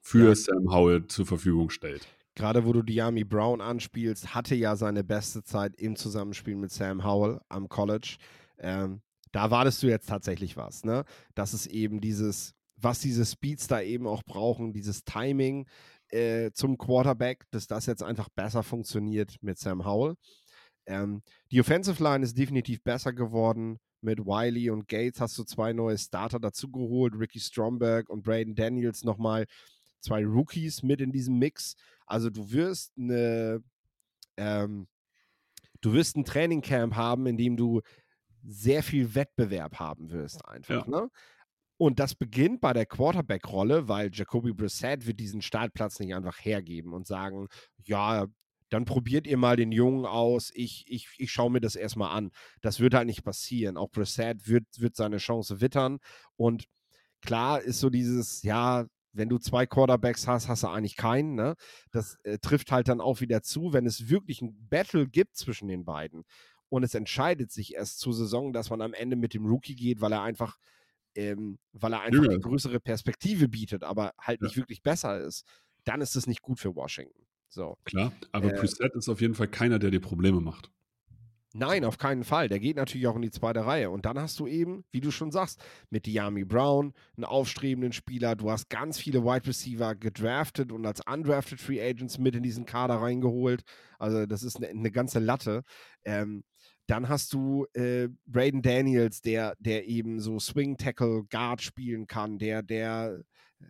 für Ja. Sam Howell zur Verfügung stellt. Gerade wo du Diami Brown anspielst, hatte ja seine beste Zeit im Zusammenspiel mit Sam Howell am College. Ähm, da wartest du jetzt tatsächlich was, ne? Das ist eben dieses, was diese Speeds da eben auch brauchen, dieses Timing äh, zum Quarterback, dass das jetzt einfach besser funktioniert mit Sam Howell. Ähm, die Offensive Line ist definitiv besser geworden. Mit Wiley und Gates hast du zwei neue Starter dazugeholt. Ricky Stromberg und Braden Daniels nochmal zwei Rookies mit in diesem Mix. Also du wirst eine, ähm, du wirst ein Trainingcamp haben, in dem du sehr viel Wettbewerb haben wirst einfach. Ne? Und das beginnt bei der Quarterback-Rolle, weil Jacoby Brissett wird diesen Startplatz nicht einfach hergeben und sagen, ja, dann probiert ihr mal den Jungen aus, ich, ich, ich schaue mir das erstmal an. Das wird halt nicht passieren. Auch Brissett wird, wird seine Chance wittern. Und klar ist so dieses, ja, wenn du zwei Quarterbacks hast, hast du eigentlich keinen. Ne? Das äh, trifft halt dann auch wieder zu, wenn es wirklich ein Battle gibt zwischen den beiden. Und es entscheidet sich erst zur Saison, dass man am Ende mit dem Rookie geht, weil er einfach, ähm, weil er einfach eine größere Perspektive bietet, aber halt Ja. nicht wirklich besser ist. Dann ist es nicht gut für Washington. So. Klar, aber Äh, Preset ist auf jeden Fall keiner, der dir Probleme macht. Nein, auf keinen Fall. Der geht natürlich auch in die zweite Reihe. Und dann hast du eben, wie du schon sagst, mit Diami Brown einen aufstrebenden Spieler. Du hast ganz viele Wide Receiver gedraftet und als undrafted Free Agents mit in diesen Kader reingeholt. Also das ist eine, eine ganze Latte. Ähm, dann hast du äh, Braden Daniels, der, der eben so Swing Tackle Guard spielen kann, der, der, äh,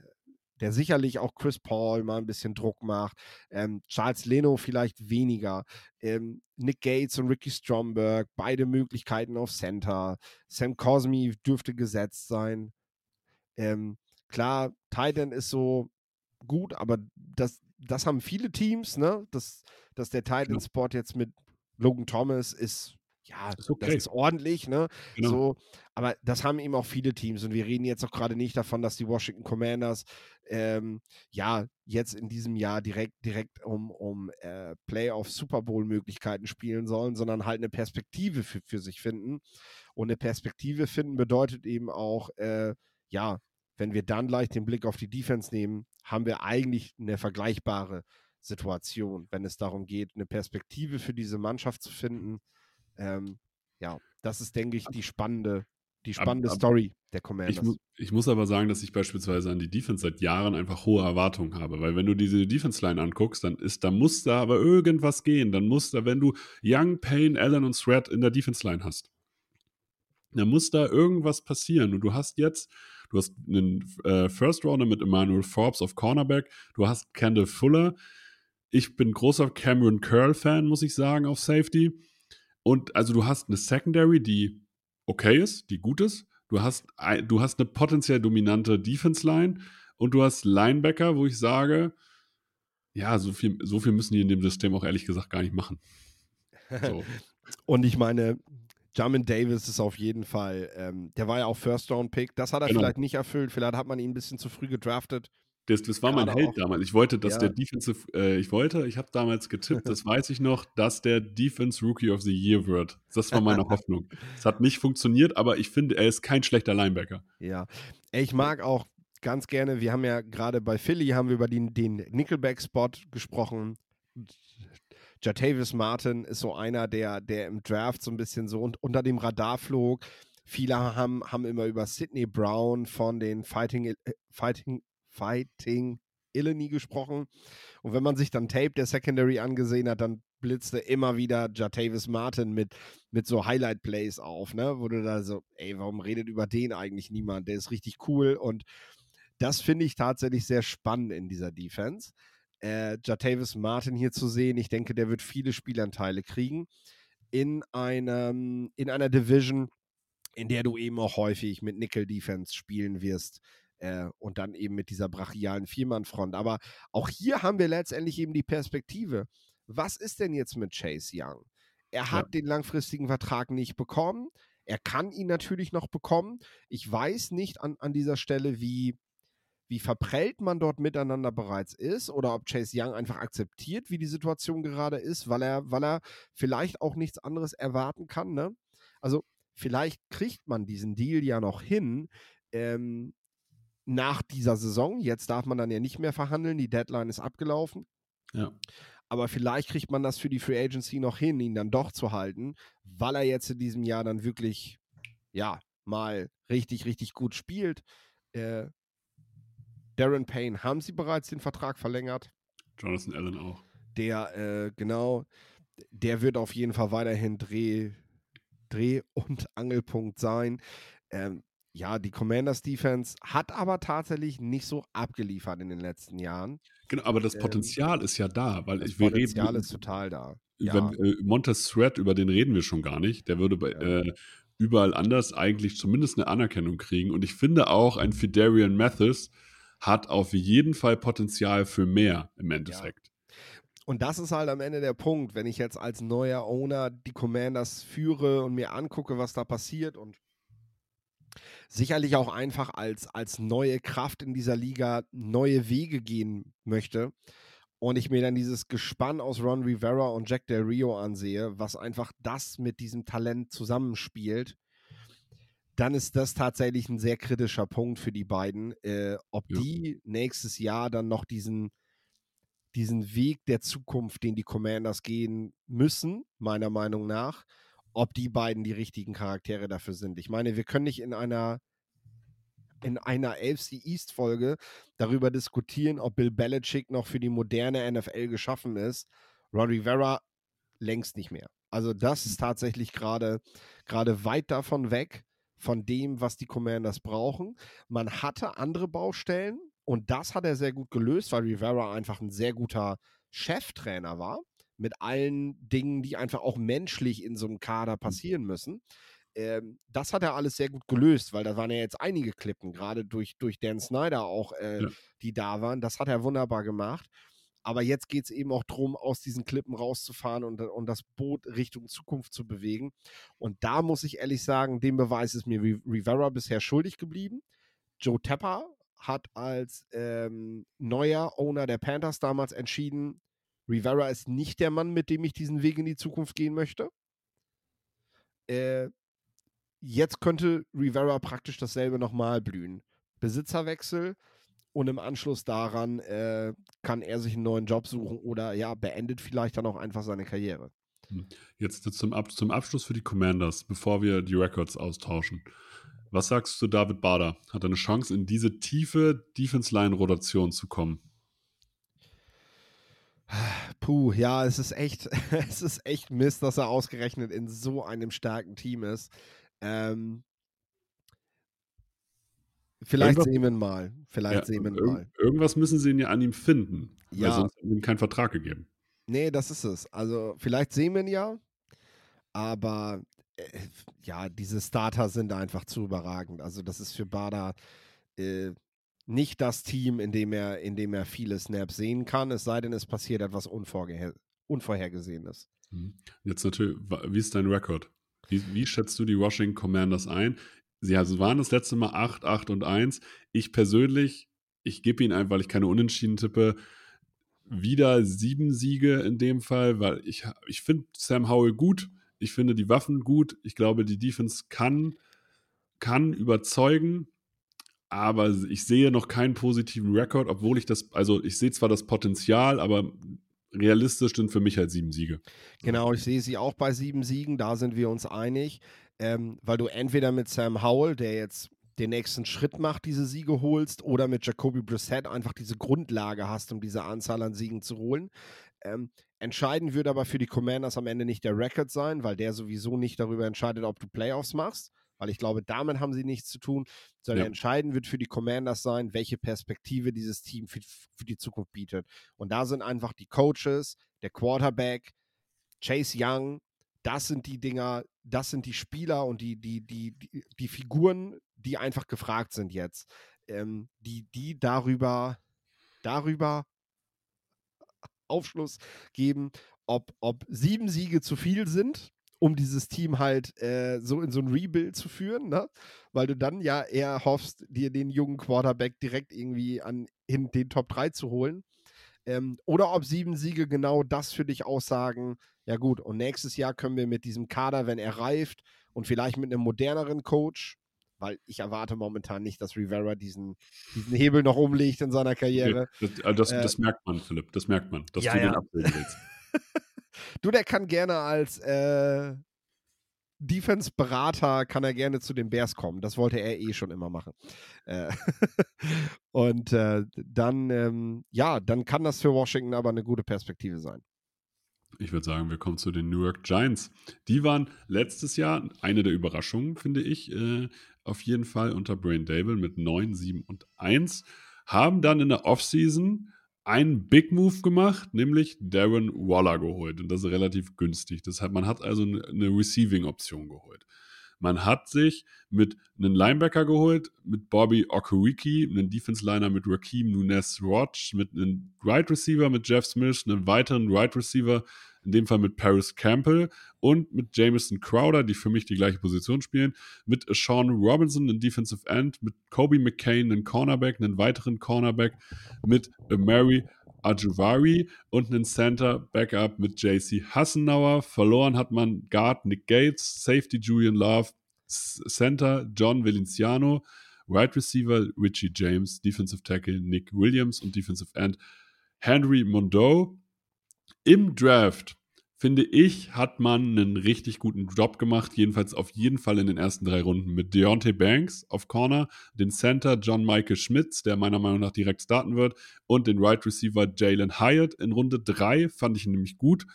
der sicherlich auch Chris Paul mal ein bisschen Druck macht. Ähm, Charles Leno vielleicht weniger. Ähm, Nick Gates und Ricky Stromberg, beide Möglichkeiten auf Center. Sam Cosmi dürfte gesetzt sein. Ähm, klar, Titan ist so gut, aber das, das haben viele Teams, ne? Das, dass der Titan-Spot jetzt mit Logan Thomas ist, ja, Ist okay. das ist ordentlich, ne? Genau. So, aber das haben eben auch viele Teams und wir reden jetzt auch gerade nicht davon, dass die Washington Commanders ähm, ja jetzt in diesem Jahr direkt direkt um, um äh, Playoff Super Bowl Möglichkeiten spielen sollen, sondern halt eine Perspektive für, für sich finden und eine Perspektive finden bedeutet eben auch äh, ja, wenn wir dann gleich den Blick auf die Defense nehmen, haben wir eigentlich eine vergleichbare Situation, wenn es darum geht, eine Perspektive für diese Mannschaft zu finden. Ähm, ja, das ist, denke ich, die spannende, die Ab- spannende ab- Story der Ich, Commanders. mu ich muss aber sagen, dass ich beispielsweise an die Defense seit Jahren einfach hohe Erwartungen habe, weil wenn du diese Defense-Line anguckst, dann ist, da muss da aber irgendwas gehen. Dann muss da, wenn du Young, Payne, Allen und Thread in der Defense-Line hast, dann muss da irgendwas passieren. Und du hast jetzt, du hast einen äh, First Rounder mit Emmanuel Forbes auf Cornerback, du hast Kendall Fuller. Ich bin großer Cameron Curl-Fan, muss ich sagen, auf Safety. Und also du hast eine Secondary, die okay ist, die gut ist. Du hast, du hast eine potenziell dominante Defense-Line und du hast Linebacker, wo ich sage, Ja, so viel, so viel müssen die in dem System auch ehrlich gesagt gar nicht machen. So. Und ich meine, Jamin Davis ist auf jeden Fall, ähm, der war ja auch First-Round-Pick. Das hat er Genau. vielleicht nicht erfüllt. Vielleicht hat man ihn ein bisschen zu früh gedraftet. Das, das war mein Gerade Held auch- damals. Ich wollte, dass Ja. der Defensive, äh, ich wollte, ich habe damals getippt, das weiß ich noch, dass der Defense Rookie of the Year wird. Das war meine Hoffnung. Es hat nicht funktioniert, aber ich finde, er ist kein schlechter Linebacker. Ja. Ich mag auch ganz gerne, wir haben ja gerade bei Philly haben wir über den, den Nickelback-Spot gesprochen. Jatavis Martin ist so einer, der, der im Draft so ein bisschen so un unter dem Radar flog. Viele haben, haben immer über Sidney Brown von den Fighting, äh, Fighting, Fighting Illini gesprochen. Und wenn man sich dann Tape der Secondary angesehen hat, dann blitzte immer wieder Jatavis Martin mit, mit so Highlight-Plays auf, ne? Wo du da so, ey, warum redet über den eigentlich niemand? Der ist richtig cool und das finde ich tatsächlich sehr spannend in dieser Defense. Äh, Jatavis Martin hier zu sehen, ich denke, der wird viele Spielanteile kriegen in, einem, in einer Division, in der du eben auch häufig mit Nickel-Defense spielen wirst äh, und dann eben mit dieser brachialen Viermann-Front. Aber auch hier haben wir letztendlich eben die Perspektive. Was ist denn jetzt mit Chase Young? Er hat den langfristigen Vertrag nicht bekommen. Er kann ihn natürlich noch bekommen. Ich weiß nicht an, an dieser Stelle, wie, wie verprellt man dort miteinander bereits ist oder ob Chase Young einfach akzeptiert, wie die Situation gerade ist, weil er, weil er vielleicht auch nichts anderes erwarten kann. Ne? Also vielleicht kriegt man diesen Deal ja noch hin ähm, nach dieser Saison. Jetzt darf man dann ja nicht mehr verhandeln, die Deadline ist abgelaufen. Ja. Aber vielleicht kriegt man das für die Free Agency noch hin, ihn dann doch zu halten, weil er jetzt in diesem Jahr dann wirklich, ja, mal richtig, richtig gut spielt. Äh, Darren Payne haben sie bereits den Vertrag verlängert. Jonathan Allen auch. Der, äh, genau, der wird auf jeden Fall weiterhin Dreh, Dreh- und Angelpunkt sein. Ähm, ja, die Commanders Defense hat aber tatsächlich nicht so abgeliefert in den letzten Jahren. Genau, aber das Ähm, Potenzial ist ja da, weil Das ich, wir Potenzial reden, ist total da. Ja. wenn, äh, Montez Sweat, über den reden wir schon gar nicht. Der würde bei, Ja. äh, überall anders eigentlich zumindest eine Anerkennung kriegen. Und ich finde auch, ein Fidarian Mathis hat auf jeden Fall Potenzial für mehr im Endeffekt. Und das ist halt am Ende der Punkt, wenn ich jetzt als neuer Owner die Commanders führe und mir angucke, was da passiert und sicherlich auch einfach als, als neue Kraft in dieser Liga neue Wege gehen möchte und ich mir dann dieses Gespann aus Ron Rivera und Jack Del Rio ansehe, was einfach das mit diesem Talent zusammenspielt, dann ist das tatsächlich ein sehr kritischer Punkt für die beiden, äh, ob Ja. die nächstes Jahr dann noch diesen diesen Weg der Zukunft, den die Commanders gehen müssen, meiner Meinung nach, ob die beiden die richtigen Charaktere dafür sind. Ich meine, wir können nicht in einer in einer AFC East Folge darüber diskutieren, ob Bill Belichick noch für die moderne NFL geschaffen ist. Ron Rivera längst nicht mehr. Also das ist tatsächlich gerade gerade weit davon weg von dem, was die Commanders brauchen. Man hatte andere Baustellen und das hat er sehr gut gelöst, weil Rivera einfach ein sehr guter Cheftrainer war mit allen Dingen, die einfach auch menschlich in so einem Kader passieren müssen. Ähm, das hat er alles sehr gut gelöst, weil da waren ja jetzt einige Klippen, gerade durch, durch Dan Snyder auch, äh, Ja. die da waren. Das hat er wunderbar gemacht. Aber jetzt geht es eben auch darum, aus diesen Klippen rauszufahren und, und das Boot Richtung Zukunft zu bewegen. Und da muss ich ehrlich sagen, den Beweis ist mir Ri- Rivera bisher schuldig geblieben. Joe Tepper hat als ähm, neuer Owner der Panthers damals entschieden, Rivera ist nicht der Mann, mit dem ich diesen Weg in die Zukunft gehen möchte. Äh, jetzt könnte Rivera praktisch dasselbe nochmal blühen. Besitzerwechsel und im Anschluss daran äh, kann er sich einen neuen Job suchen oder ja, beendet vielleicht dann auch einfach seine Karriere. Jetzt zum, Ab zum Abschluss für die Commanders, bevor wir die Records austauschen. Was sagst du, David Bader? Hat er eine Chance, in diese tiefe Defense-Line-Rotation zu kommen? Puh, ja, es ist echt, es ist echt Mist, dass er ausgerechnet in so einem starken Team ist. Ähm, vielleicht Irgendwas- sehen wir ihn mal. Vielleicht Ja, sehen wir ihn mal. Irgendwas müssen sie ihn ja an ihm finden, weil Ja. sonst haben sie ihm keinen Vertrag gegeben. Nee, das ist es. Also, vielleicht sehen wir ihn ja, aber äh, ja, diese Starter sind einfach zu überragend. Also, das ist für Bader äh, nicht das Team, in dem er, in dem er viele Snaps sehen kann, es sei denn, es passiert etwas Unvorge Unvorhergesehenes. Mhm. Jetzt natürlich, wie ist dein Rekord? Wie, wie, schätzt du die Washington Commanders ein? Sie also waren das letzte Mal 8, 8 und 1. Ich persönlich, ich gebe ihnen ein, weil ich keine Unentschieden tippe, wieder sieben Siege in dem Fall, weil ich, ich finde Sam Howell gut. Ich finde die Waffen gut. Ich glaube, die Defense kann, kann überzeugen aber ich sehe noch keinen positiven Rekord, obwohl ich das, also ich sehe zwar das Potenzial, aber realistisch sind für mich halt sieben Siege. Genau, ich sehe sie auch bei sieben Siegen, da sind wir uns einig, ähm, weil du entweder mit Sam Howell, der jetzt den nächsten Schritt macht, diese Siege holst, oder mit Jacoby Brissett einfach diese Grundlage hast, um diese Anzahl an Siegen zu holen. Ähm, entscheidend wird aber für die Commanders am Ende nicht der Rekord sein, weil der sowieso nicht darüber entscheidet, ob du Playoffs machst weil ich glaube, damit haben sie nichts zu tun, sondern ja. entscheidend wird für die Commanders sein, welche Perspektive dieses Team für, für die Zukunft bietet. Und da sind einfach die Coaches, der Quarterback, Chase Young, das sind die Dinger, das sind die Spieler und die, die, die, die, die Figuren, die einfach gefragt sind jetzt. Ähm, die, die darüber, darüber Aufschluss geben, ob, ob sieben Siege zu viel sind um dieses Team halt äh, so in so ein Rebuild zu führen, ne? weil du dann ja eher hoffst, dir den jungen Quarterback direkt irgendwie an in den Top 3 zu holen. Ähm, oder ob sieben Siege genau das für dich aussagen, ja gut, und nächstes Jahr können wir mit diesem Kader, wenn er reift und vielleicht mit einem moderneren Coach, weil ich erwarte momentan nicht, dass Rivera diesen, diesen Hebel noch umlegt in seiner Karriere. Ja, das, also das, äh, das, merkt man, Philipp, das merkt man, dass ja, du ja. den abbilden willst. Du, der kann gerne als äh, Defense-Berater, kann er gerne zu den Bears kommen. Das wollte er eh schon immer machen. Äh, und äh, dann, ähm, ja, dann kann das für Washington aber eine gute Perspektive sein. Ich würde sagen, wir kommen zu den New York Giants. Die waren letztes Jahr eine der Überraschungen, finde ich, äh, auf jeden Fall unter Brain Dable mit 9, 7 und 1. Haben dann in der Offseason einen Big Move gemacht, nämlich Darren Waller geholt. Und das ist relativ günstig. Das hat, man hat also eine Receiving-Option geholt. Man hat sich mit einem Linebacker geholt, mit Bobby Okereke, einen Defense-Liner mit Raheem Nunes Roach, mit einem Right Receiver mit Jeff Smith, einen weiteren Right Receiver in dem Fall mit Paris Campbell und mit Jameson Crowder, die für mich die gleiche Position spielen, mit Sean Robinson, einen Defensive End, mit Kobe McCain, einen Cornerback, einen weiteren Cornerback, mit Mary Ajuvari und einen Center Backup mit JC Hassenauer. Verloren hat man Guard Nick Gates, Safety Julian Love, Center John Valenciano, Wide Receiver Richie James, Defensive Tackle Nick Williams und Defensive End Henry Mondeau. Im Draft, finde ich, hat man einen richtig guten Job gemacht, jedenfalls auf jeden Fall in den ersten drei Runden mit Deontay Banks auf Corner, den Center John Michael Schmitz, der meiner Meinung nach direkt starten wird, und den Right Receiver Jalen Hyatt in Runde drei fand ich nämlich gut.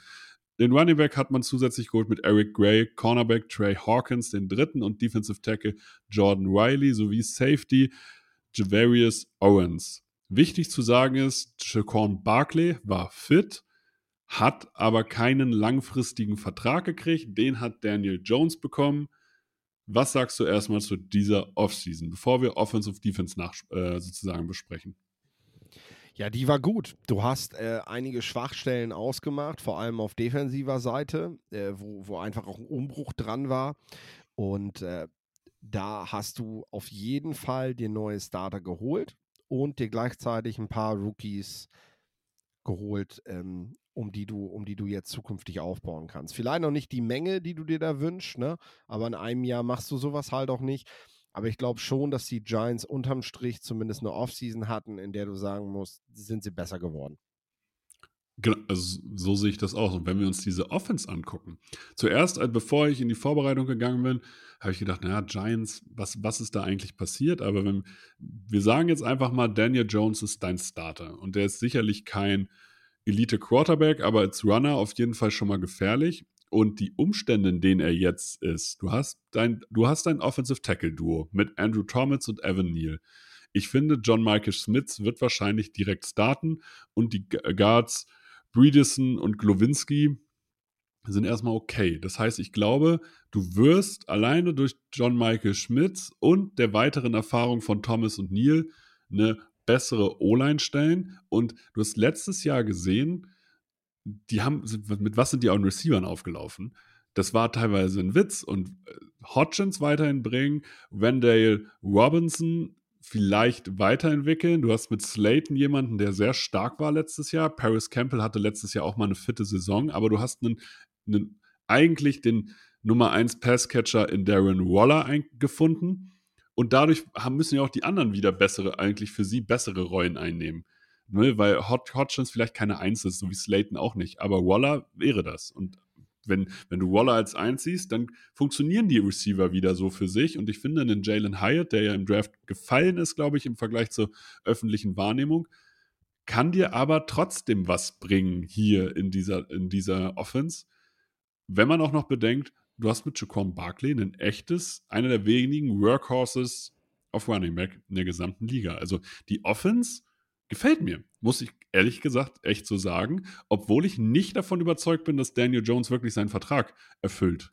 Den Running Back hat man zusätzlich geholt mit Eric Gray, Cornerback Trey Hawkins, den dritten und Defensive Tackle Jordan Riley sowie Safety Javarius Owens. Wichtig zu sagen ist, Shaquan Barkley war fit hat aber keinen langfristigen Vertrag gekriegt. Den hat Daniel Jones bekommen. Was sagst du erstmal zu dieser Offseason, bevor wir Offensive Defense nach, äh, sozusagen besprechen? Ja, die war gut. Du hast äh, einige Schwachstellen ausgemacht, vor allem auf defensiver Seite, äh, wo, wo einfach auch ein Umbruch dran war. Und äh, da hast du auf jeden Fall dir neue Starter geholt und dir gleichzeitig ein paar Rookies geholt, ähm, um die du, um die du jetzt zukünftig aufbauen kannst. Vielleicht noch nicht die Menge, die du dir da wünschst, ne? Aber in einem Jahr machst du sowas halt auch nicht. Aber ich glaube schon, dass die Giants unterm Strich zumindest eine Offseason hatten, in der du sagen musst, sind sie besser geworden. Genau, also so sehe ich das auch. Und wenn wir uns diese Offense angucken, zuerst, äh, bevor ich in die Vorbereitung gegangen bin, habe ich gedacht, naja, Giants, was, was ist da eigentlich passiert? Aber wenn, wir sagen jetzt einfach mal, Daniel Jones ist dein Starter und der ist sicherlich kein Elite Quarterback, aber als Runner auf jeden Fall schon mal gefährlich. Und die Umstände, in denen er jetzt ist, du hast dein, du hast dein Offensive Tackle Duo mit Andrew Thomas und Evan Neal. Ich finde, John Michael Smith wird wahrscheinlich direkt starten und die Guards Bredesen und Glowinski sind erstmal okay. Das heißt, ich glaube, du wirst alleine durch John Michael Schmitz und der weiteren Erfahrung von Thomas und Neal eine bessere O-Line stellen. Und du hast letztes Jahr gesehen, die haben, mit was sind die auch in Receivern aufgelaufen? Das war teilweise ein Witz und äh, Hodgins weiterhin bringen, Wendale Robinson vielleicht weiterentwickeln. Du hast mit Slayton jemanden, der sehr stark war letztes Jahr. Paris Campbell hatte letztes Jahr auch mal eine fitte Saison, aber du hast einen, einen eigentlich den Nummer 1 Passcatcher in Darren Waller gefunden. Und dadurch haben, müssen ja auch die anderen wieder bessere, eigentlich für sie bessere Rollen einnehmen. Ne? Weil Hod Hodgins vielleicht keine Eins ist, so wie Slayton auch nicht. Aber Waller wäre das. Und wenn, wenn du Waller als Eins siehst, dann funktionieren die Receiver wieder so für sich. Und ich finde, einen Jalen Hyatt, der ja im Draft gefallen ist, glaube ich, im Vergleich zur öffentlichen Wahrnehmung, kann dir aber trotzdem was bringen hier in dieser, in dieser Offense. Wenn man auch noch bedenkt, du hast mit Jaquan Barkley ein echtes, einer der wenigen Workhorses auf Running Back in der gesamten Liga. Also die Offense gefällt mir, muss ich ehrlich gesagt echt so sagen, obwohl ich nicht davon überzeugt bin, dass Daniel Jones wirklich seinen Vertrag erfüllt.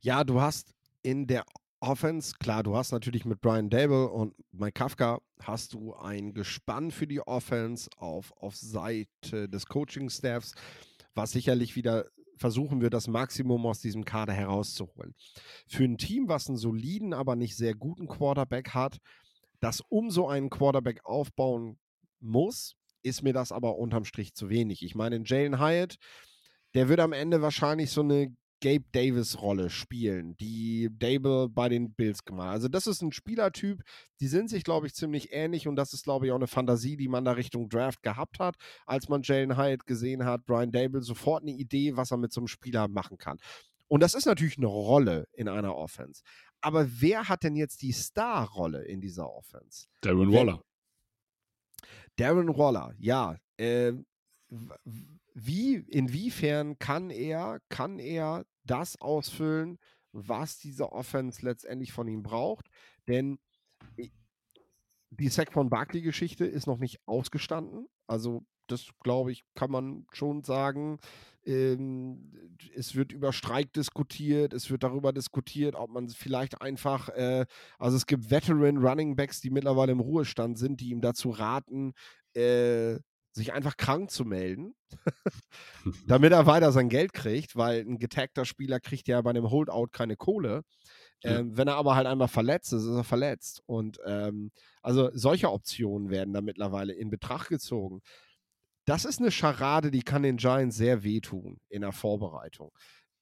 Ja, du hast in der Offense, klar, du hast natürlich mit Brian Dable und Mike Kafka hast du ein Gespann für die Offense auf, auf Seite des Coaching-Staffs, was sicherlich wieder versuchen wir, das Maximum aus diesem Kader herauszuholen. Für ein Team, was einen soliden, aber nicht sehr guten Quarterback hat, das um so einen Quarterback aufbauen muss, ist mir das aber unterm Strich zu wenig. Ich meine, Jalen Hyatt, der wird am Ende wahrscheinlich so eine Gabe Davis-Rolle spielen, die Dable bei den Bills gemacht hat. Also, das ist ein Spielertyp, die sind sich, glaube ich, ziemlich ähnlich und das ist, glaube ich, auch eine Fantasie, die man da Richtung Draft gehabt hat, als man Jalen Hyatt gesehen hat. Brian Dable sofort eine Idee, was er mit so einem Spieler machen kann. Und das ist natürlich eine Rolle in einer Offense. Aber wer hat denn jetzt die Star-Rolle in dieser Offense? Darren Waller. Darren Waller, ja. Äh, wie, inwiefern kann er, kann er das ausfüllen, was diese Offense letztendlich von ihm braucht? Denn die Saquon Barkley-Geschichte ist noch nicht ausgestanden. Also, das glaube ich, kann man schon sagen. Ähm, es wird über Streik diskutiert, es wird darüber diskutiert, ob man vielleicht einfach, äh, also es gibt Veteran Running Backs, die mittlerweile im Ruhestand sind, die ihm dazu raten, äh, sich einfach krank zu melden, damit er weiter sein Geld kriegt, weil ein getagter Spieler kriegt ja bei einem Holdout keine Kohle. Ja. Ähm, wenn er aber halt einmal verletzt ist, ist er verletzt. Und ähm, also solche Optionen werden da mittlerweile in Betracht gezogen. Das ist eine Scharade, die kann den Giants sehr wehtun in der Vorbereitung.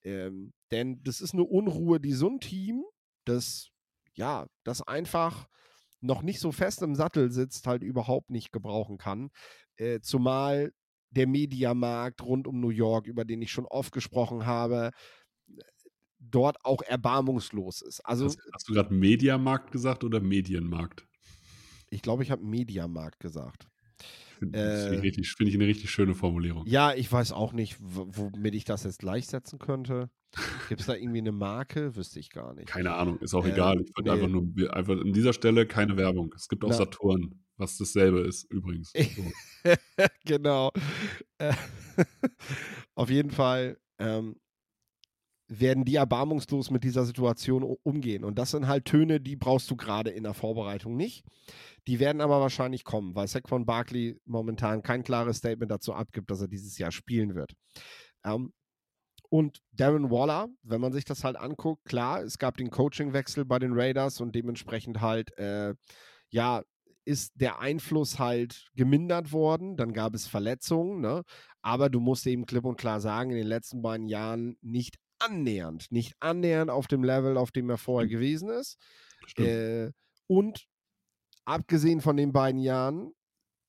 Ähm, denn das ist eine Unruhe, die so ein Team, das ja, das einfach noch nicht so fest im Sattel sitzt, halt überhaupt nicht gebrauchen kann. Äh, zumal der Mediamarkt rund um New York, über den ich schon oft gesprochen habe, dort auch erbarmungslos ist. Also, hast, hast du gerade Mediamarkt gesagt oder Medienmarkt? Ich glaube, ich habe Mediamarkt gesagt. Finde äh, ich, find ich eine richtig schöne Formulierung. Ja, ich weiß auch nicht, womit ich das jetzt gleichsetzen könnte. Gibt es da irgendwie eine Marke? Wüsste ich gar nicht. Keine Ahnung, ist auch äh, egal. Ich wollte nee. einfach nur einfach an dieser Stelle keine Werbung. Es gibt auch Na. Saturn, was dasselbe ist, übrigens. So. genau. Äh, auf jeden Fall ähm, werden die erbarmungslos mit dieser Situation umgehen. Und das sind halt Töne, die brauchst du gerade in der Vorbereitung nicht. Die werden aber wahrscheinlich kommen, weil Saquon Barkley momentan kein klares Statement dazu abgibt, dass er dieses Jahr spielen wird. Ähm, und Darren Waller, wenn man sich das halt anguckt, klar, es gab den Coachingwechsel bei den Raiders und dementsprechend halt, äh, ja, ist der Einfluss halt gemindert worden. Dann gab es Verletzungen, ne? Aber du musst eben klipp und klar sagen, in den letzten beiden Jahren nicht annähernd, nicht annähernd auf dem Level, auf dem er vorher gewesen ist. Äh, und abgesehen von den beiden Jahren,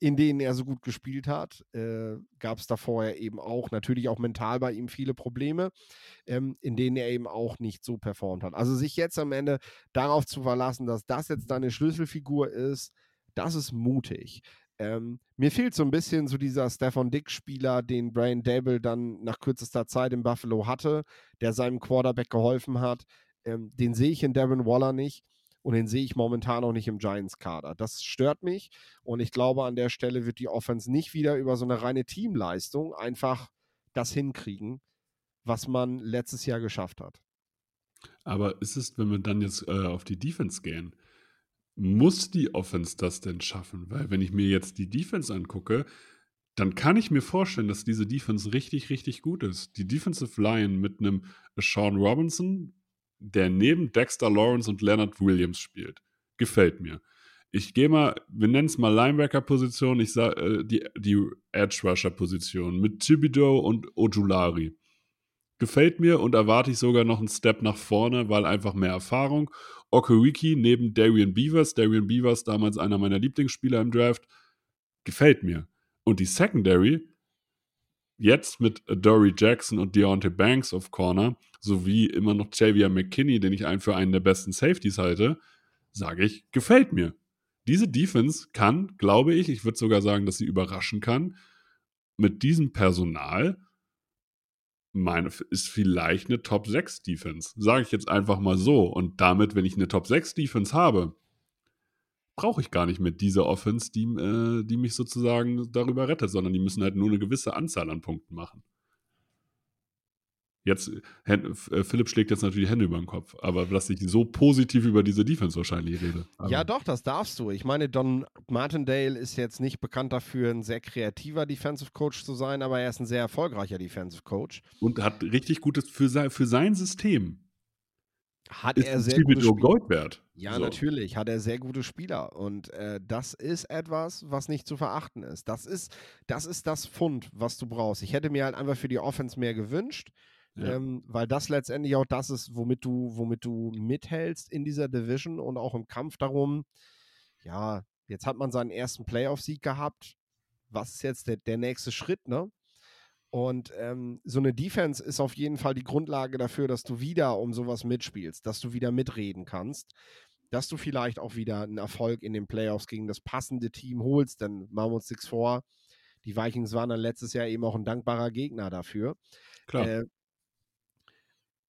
in denen er so gut gespielt hat, äh, gab es da vorher eben auch natürlich auch mental bei ihm viele Probleme, ähm, in denen er eben auch nicht so performt hat. Also sich jetzt am Ende darauf zu verlassen, dass das jetzt deine Schlüsselfigur ist, das ist mutig. Ähm, mir fehlt so ein bisschen so dieser Stefan Dick-Spieler, den Brian Dable dann nach kürzester Zeit in Buffalo hatte, der seinem Quarterback geholfen hat. Ähm, den sehe ich in Darren Waller nicht. Und den sehe ich momentan auch nicht im Giants-Kader. Das stört mich. Und ich glaube, an der Stelle wird die Offense nicht wieder über so eine reine Teamleistung einfach das hinkriegen, was man letztes Jahr geschafft hat. Aber ist es, wenn wir dann jetzt äh, auf die Defense gehen, muss die Offense das denn schaffen? Weil wenn ich mir jetzt die Defense angucke, dann kann ich mir vorstellen, dass diese Defense richtig, richtig gut ist. Die Defensive Line mit einem Sean Robinson, der neben Dexter Lawrence und Leonard Williams spielt, gefällt mir. Ich gehe mal, wir nennen es mal Linebacker-Position, ich sage äh, die, die Edge-Rusher-Position mit Thibodeau und Ojulari. Gefällt mir und erwarte ich sogar noch einen Step nach vorne, weil einfach mehr Erfahrung. Okereke neben Darian Beavers, Darian Beavers damals einer meiner Lieblingsspieler im Draft, gefällt mir. Und die Secondary, jetzt mit Dory Jackson und Deontay Banks auf Corner, sowie immer noch Xavier McKinney, den ich einen für einen der besten Safeties halte, sage ich, gefällt mir. Diese Defense kann, glaube ich, ich würde sogar sagen, dass sie überraschen kann, mit diesem Personal meine, ist vielleicht eine Top 6 Defense. Sage ich jetzt einfach mal so. Und damit, wenn ich eine Top 6 Defense habe, brauche ich gar nicht mehr diese Offense, die, äh, die mich sozusagen darüber rettet, sondern die müssen halt nur eine gewisse Anzahl an Punkten machen. Jetzt, äh, Philipp schlägt jetzt natürlich Hände über den Kopf, aber dass ich so positiv über diese Defense wahrscheinlich rede. Aber ja, doch, das darfst du. Ich meine, Don Martindale ist jetzt nicht bekannt dafür, ein sehr kreativer Defensive Coach zu sein, aber er ist ein sehr erfolgreicher Defensive Coach. Und hat richtig gutes für sein, für sein System. Hat ist er sehr gute Spieler. Gold wert. Ja, so. natürlich, hat er sehr gute Spieler. Und äh, das ist etwas, was nicht zu verachten ist. Das ist, das ist das Fund, was du brauchst. Ich hätte mir halt einfach für die Offense mehr gewünscht. Ja. Ähm, weil das letztendlich auch das ist, womit du, womit du mithältst in dieser Division und auch im Kampf darum. Ja, jetzt hat man seinen ersten Playoff-Sieg gehabt. Was ist jetzt der, der nächste Schritt, ne? Und ähm, so eine Defense ist auf jeden Fall die Grundlage dafür, dass du wieder um sowas mitspielst, dass du wieder mitreden kannst, dass du vielleicht auch wieder einen Erfolg in den Playoffs gegen das passende Team holst. Denn machen wir uns nichts vor, die Vikings waren dann letztes Jahr eben auch ein dankbarer Gegner dafür. Klar. Äh,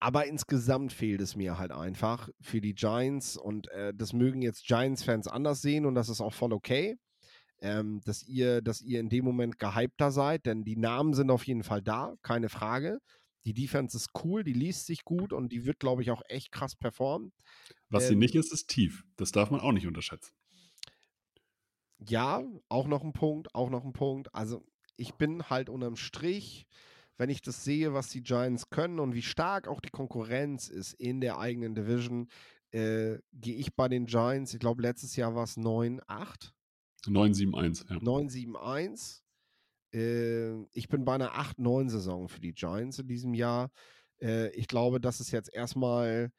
aber insgesamt fehlt es mir halt einfach für die Giants und äh, das mögen jetzt Giants-Fans anders sehen und das ist auch voll okay, ähm, dass, ihr, dass ihr in dem Moment gehypter seid, denn die Namen sind auf jeden Fall da, keine Frage. Die Defense ist cool, die liest sich gut und die wird, glaube ich, auch echt krass performen. Was ähm, sie nicht ist, ist tief. Das darf man auch nicht unterschätzen. Ja, auch noch ein Punkt, auch noch ein Punkt. Also ich bin halt unterm Strich wenn ich das sehe, was die Giants können und wie stark auch die Konkurrenz ist in der eigenen Division, äh, gehe ich bei den Giants, ich glaube, letztes Jahr war es 9-8. 9-7-1, ja. 9-7-1. Äh, ich bin bei einer 8-9-Saison für die Giants in diesem Jahr. Äh, ich glaube, das ist jetzt erstmal,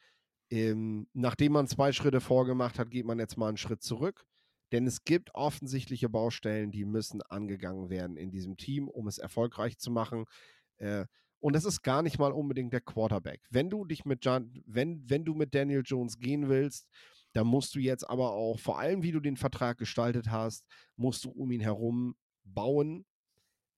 ähm, nachdem man zwei Schritte vorgemacht hat, geht man jetzt mal einen Schritt zurück. Denn es gibt offensichtliche Baustellen, die müssen angegangen werden in diesem Team, um es erfolgreich zu machen. Äh, und das ist gar nicht mal unbedingt der Quarterback. Wenn du dich mit John, wenn, wenn du mit Daniel Jones gehen willst, dann musst du jetzt aber auch, vor allem wie du den Vertrag gestaltet hast, musst du um ihn herum bauen,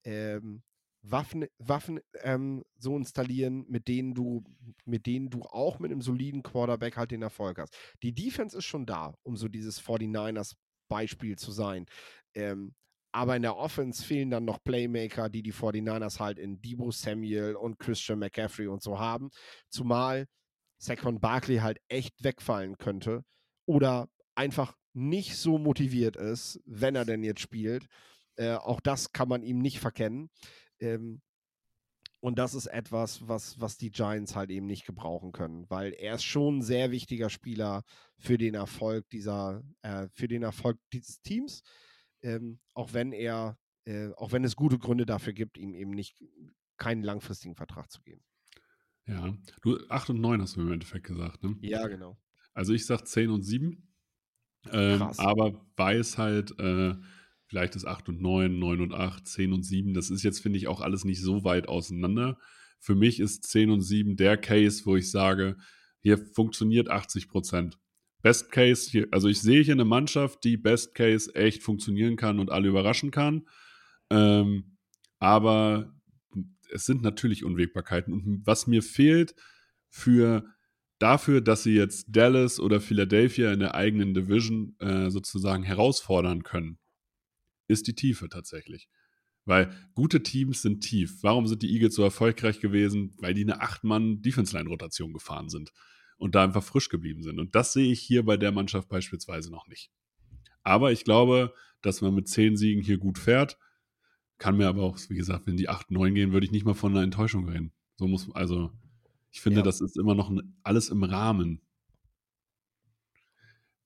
ähm, Waffen, Waffen ähm, so installieren, mit denen du, mit denen du auch mit einem soliden Quarterback halt den Erfolg hast. Die Defense ist schon da, um so dieses 49ers Beispiel zu sein. Ähm, aber in der Offense fehlen dann noch Playmaker, die die 49ers halt in Debo Samuel und Christian McCaffrey und so haben. Zumal Saquon Barkley halt echt wegfallen könnte oder einfach nicht so motiviert ist, wenn er denn jetzt spielt. Äh, auch das kann man ihm nicht verkennen. Ähm, und das ist etwas, was, was die Giants halt eben nicht gebrauchen können, weil er ist schon ein sehr wichtiger Spieler für den Erfolg dieser, äh, für den Erfolg dieses Teams ähm, auch wenn er, äh, auch wenn es gute Gründe dafür gibt, ihm eben nicht keinen langfristigen Vertrag zu geben. Ja, du 8 und 9 hast du im Endeffekt gesagt, ne? Ja, genau. Also ich sag 10 und 7. Ähm, aber weiß halt, äh, vielleicht ist 8 und 9, 9 und 8, 10 und 7. Das ist jetzt, finde ich, auch alles nicht so weit auseinander. Für mich ist 10 und 7 der Case, wo ich sage, hier funktioniert 80 Prozent. Best Case, hier, also ich sehe hier eine Mannschaft, die Best Case echt funktionieren kann und alle überraschen kann. Ähm, aber es sind natürlich Unwägbarkeiten. Und was mir fehlt für dafür, dass sie jetzt Dallas oder Philadelphia in der eigenen Division äh, sozusagen herausfordern können, ist die Tiefe tatsächlich. Weil gute Teams sind tief. Warum sind die Eagles so erfolgreich gewesen? Weil die eine 8-Mann-Defense-Line-Rotation gefahren sind. und da einfach frisch geblieben sind. Und das sehe ich hier bei der Mannschaft beispielsweise noch nicht. Aber ich glaube, dass man mit zehn Siegen hier gut fährt. Kann mir aber auch, wie gesagt, wenn die 8, 9 gehen, würde ich nicht mal von einer Enttäuschung reden. So muss, also, ich finde, Ja. das ist immer noch ein, alles im Rahmen.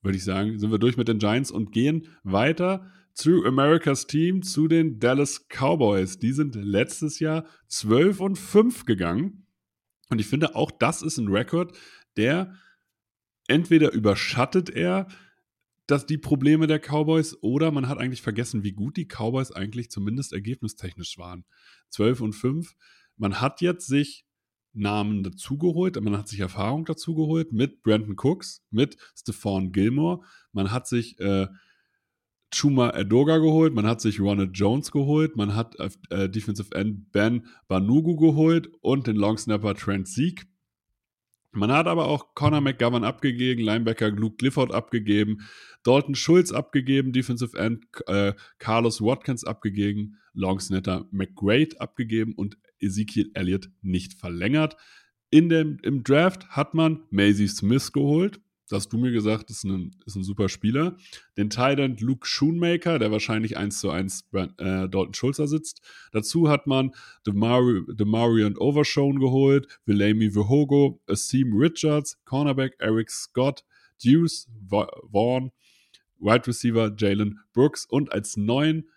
Würde ich sagen, sind wir durch mit den Giants und gehen weiter zu Americas Team, zu den Dallas Cowboys. Die sind letztes Jahr 12 und 5 gegangen. Und ich finde, auch das ist ein Rekord, der entweder überschattet er dass die Probleme der Cowboys oder man hat eigentlich vergessen, wie gut die Cowboys eigentlich zumindest ergebnistechnisch waren. 12 und 5. Man hat jetzt sich Namen dazugeholt, man hat sich Erfahrung dazugeholt mit Brandon Cooks, mit Stephon Gilmore, man hat sich äh, Chuma Edoga geholt, man hat sich Ronald Jones geholt, man hat äh, Defensive End Ben Banugu geholt und den Longsnapper Trent Sieg. Man hat aber auch Connor McGovern abgegeben, Linebacker Luke Clifford abgegeben, Dalton Schulz abgegeben, Defensive End äh, Carlos Watkins abgegeben, Longsnatter McGrade abgegeben und Ezekiel Elliott nicht verlängert. In dem, Im Draft hat man Maisie Smith geholt. Das hast du mir gesagt, ist ein, ist ein super Spieler. Den Titan Luke Schoonmaker, der wahrscheinlich 1 zu 1 äh, Dalton Schulz ersetzt. Dazu hat man Demari, Demari und Overshone geholt, Willamy Vihogo, Asim Richards, Cornerback Eric Scott, Deuce Vaughn, Wide Receiver Jalen Brooks und als neuen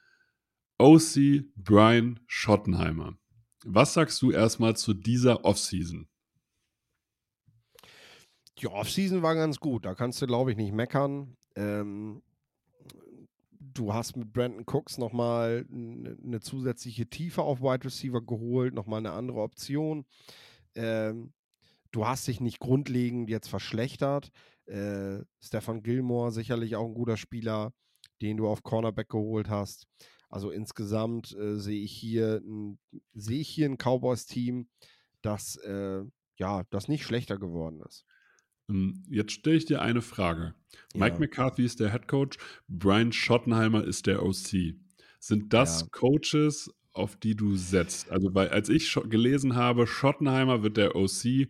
OC Brian Schottenheimer. Was sagst du erstmal zu dieser Offseason? Die Offseason war ganz gut, da kannst du, glaube ich, nicht meckern. Ähm, du hast mit Brandon Cooks nochmal eine zusätzliche Tiefe auf Wide Receiver geholt, nochmal eine andere Option. Ähm, du hast dich nicht grundlegend jetzt verschlechtert. Äh, Stefan Gilmore sicherlich auch ein guter Spieler, den du auf Cornerback geholt hast. Also insgesamt äh, sehe ich hier ein, sehe ich hier ein Cowboys-Team, das äh, ja, das nicht schlechter geworden ist. Jetzt stelle ich dir eine Frage. Mike Ja. McCarthy ist der Head Coach, Brian Schottenheimer ist der OC. Sind das Ja. Coaches, auf die du setzt? Also, weil als ich gelesen habe, Schottenheimer wird der OC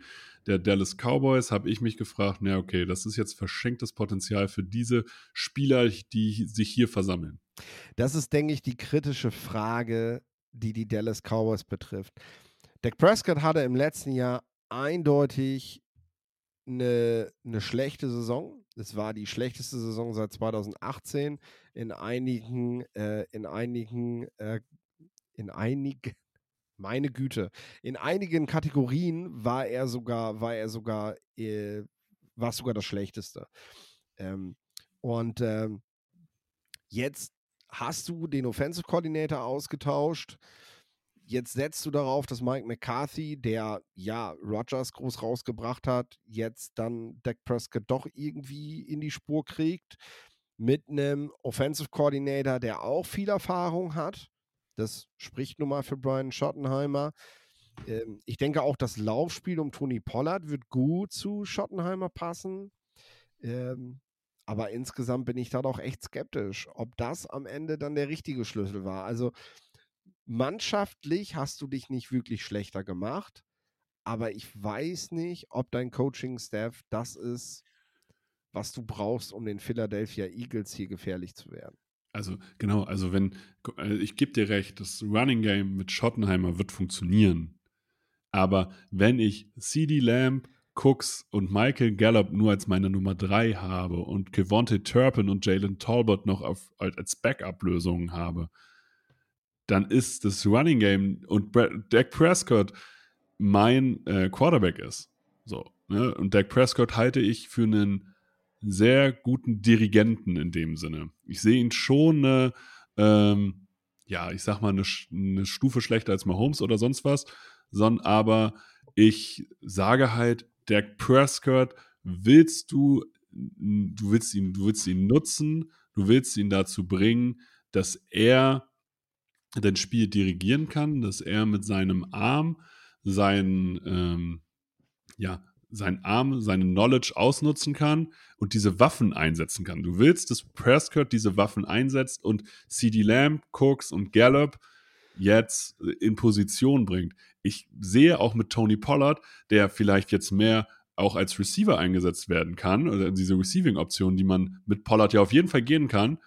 der Dallas Cowboys, habe ich mich gefragt, na okay, das ist jetzt verschenktes Potenzial für diese Spieler, die sich hier versammeln. Das ist, denke ich, die kritische Frage, die die Dallas Cowboys betrifft. Dak Prescott hatte im letzten Jahr eindeutig eine, eine schlechte Saison. Es war die schlechteste Saison seit 2018. In einigen, äh, in einigen, äh, in einigen, meine Güte, in einigen Kategorien war er sogar, war er sogar, äh, war sogar das Schlechteste. Ähm, und ähm, jetzt hast du den Offensive Coordinator ausgetauscht. Jetzt setzt du darauf, dass Mike McCarthy, der ja Rogers groß rausgebracht hat, jetzt dann Dak Prescott doch irgendwie in die Spur kriegt. Mit einem Offensive Coordinator, der auch viel Erfahrung hat. Das spricht nun mal für Brian Schottenheimer. Ähm, ich denke auch, das Laufspiel um Tony Pollard wird gut zu Schottenheimer passen. Ähm, aber insgesamt bin ich da doch echt skeptisch, ob das am Ende dann der richtige Schlüssel war. Also mannschaftlich hast du dich nicht wirklich schlechter gemacht, aber ich weiß nicht, ob dein Coaching-Staff das ist, was du brauchst, um den Philadelphia Eagles hier gefährlich zu werden. Also, genau, also wenn, äh, ich gebe dir recht, das Running Game mit Schottenheimer wird funktionieren. Aber wenn ich CD Lamb, Cooks und Michael Gallup nur als meine Nummer 3 habe und Kevontae Turpin und Jalen Talbot noch auf, als Backup-Lösungen habe, dann ist das Running Game und Dak Prescott mein äh, Quarterback ist. So, ne? Und Dak Prescott halte ich für einen sehr guten Dirigenten in dem Sinne. Ich sehe ihn schon eine, ähm, ja, ich sag mal, eine, eine, Stufe schlechter als Mahomes oder sonst was, sondern aber ich sage halt, Dak Prescott, willst du, du willst ihn, du willst ihn nutzen, du willst ihn dazu bringen, dass er dein Spiel dirigieren kann, dass er mit seinem Arm sein, ähm, ja, seinen Arm, seine Knowledge ausnutzen kann und diese Waffen einsetzen kann. Du willst, dass Prescott diese Waffen einsetzt und CD Lamb, Cooks und Gallup jetzt in Position bringt. Ich sehe auch mit Tony Pollard, der vielleicht jetzt mehr auch als Receiver eingesetzt werden kann, oder diese Receiving-Option, die man mit Pollard ja auf jeden Fall gehen kann.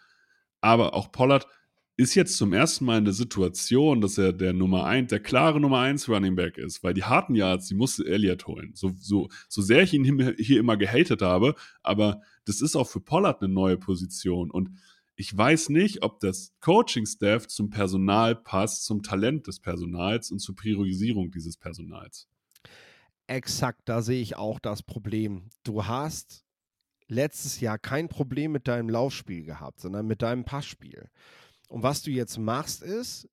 Aber auch Pollard ist jetzt zum ersten Mal in der Situation, dass er der Nummer 1, der klare Nummer 1 Running Back ist, weil die harten Yards, die musste Elliott holen. So, so, so sehr ich ihn hier immer gehatet habe, aber das ist auch für Pollard eine neue Position. Und ich weiß nicht, ob das Coaching-Staff zum Personal passt, zum Talent des Personals und zur Priorisierung dieses Personals. Exakt, da sehe ich auch das Problem. Du hast letztes Jahr kein Problem mit deinem Laufspiel gehabt, sondern mit deinem Passspiel. Und was du jetzt machst, ist,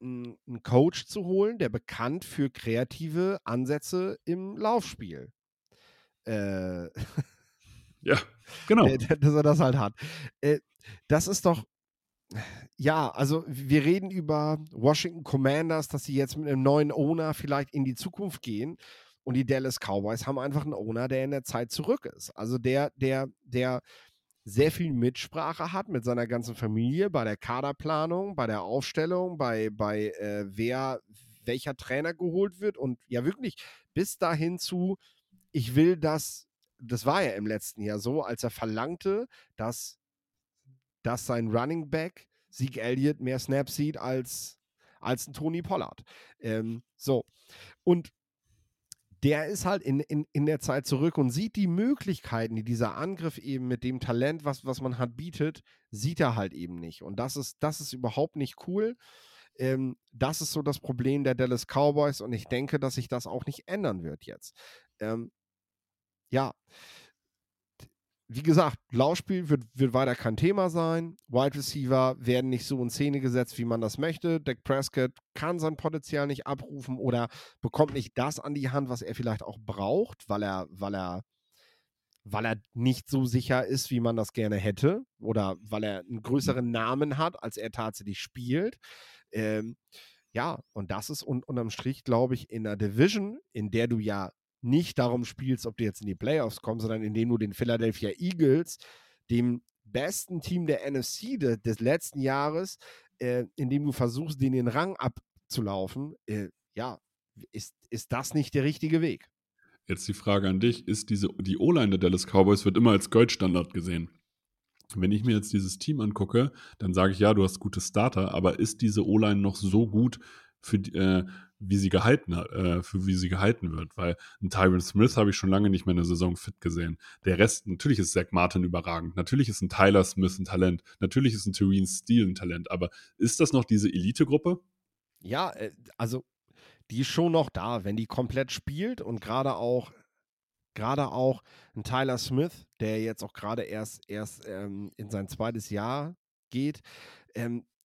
einen Coach zu holen, der bekannt für kreative Ansätze im Laufspiel. Äh, ja, genau. Dass er das halt hat. Äh, das ist doch, ja, also wir reden über Washington Commanders, dass sie jetzt mit einem neuen Owner vielleicht in die Zukunft gehen. Und die Dallas Cowboys haben einfach einen Owner, der in der Zeit zurück ist. Also der, der, der sehr viel Mitsprache hat mit seiner ganzen Familie bei der Kaderplanung, bei der Aufstellung, bei, bei äh, wer, welcher Trainer geholt wird und ja wirklich bis dahin zu, ich will das, das war ja im letzten Jahr so, als er verlangte, dass, dass sein Running Back Sieg Elliott mehr Snaps sieht als, als ein Tony Pollard. Ähm, so. Und der ist halt in, in, in der Zeit zurück und sieht die Möglichkeiten, die dieser Angriff eben mit dem Talent, was, was man hat, bietet, sieht er halt eben nicht. Und das ist, das ist überhaupt nicht cool. Ähm, das ist so das Problem der Dallas Cowboys und ich denke, dass sich das auch nicht ändern wird jetzt. Ähm, ja, wie gesagt, Laufspiel wird, wird weiter kein Thema sein. Wide Receiver werden nicht so in Szene gesetzt, wie man das möchte. Dak Prescott kann sein Potenzial nicht abrufen oder bekommt nicht das an die Hand, was er vielleicht auch braucht, weil er, weil er, weil er nicht so sicher ist, wie man das gerne hätte oder weil er einen größeren Namen hat, als er tatsächlich spielt. Ähm, ja, und das ist un unterm Strich, glaube ich, in der Division, in der du ja nicht darum spielst, ob du jetzt in die Playoffs kommst, sondern indem du den Philadelphia Eagles, dem besten Team der NFC de, des letzten Jahres, äh, indem du versuchst, den den Rang abzulaufen, äh, ja, ist, ist das nicht der richtige Weg? Jetzt die Frage an dich: Ist diese, die O-Line der Dallas Cowboys wird immer als Goldstandard gesehen? Wenn ich mir jetzt dieses Team angucke, dann sage ich ja, du hast gute Starter, aber ist diese O-Line noch so gut für, äh, wie sie gehalten äh, für wie sie gehalten wird, weil ein Tyron Smith habe ich schon lange nicht mehr in der Saison fit gesehen. Der Rest, natürlich ist Zach Martin überragend, natürlich ist ein Tyler Smith ein Talent, natürlich ist ein Tyrion Steele ein Talent, aber ist das noch diese Elite-Gruppe? Ja, äh, also die ist schon noch da, wenn die komplett spielt und gerade auch gerade auch ein Tyler Smith, der jetzt auch gerade erst erst ähm, in sein zweites Jahr geht, ähm, äh,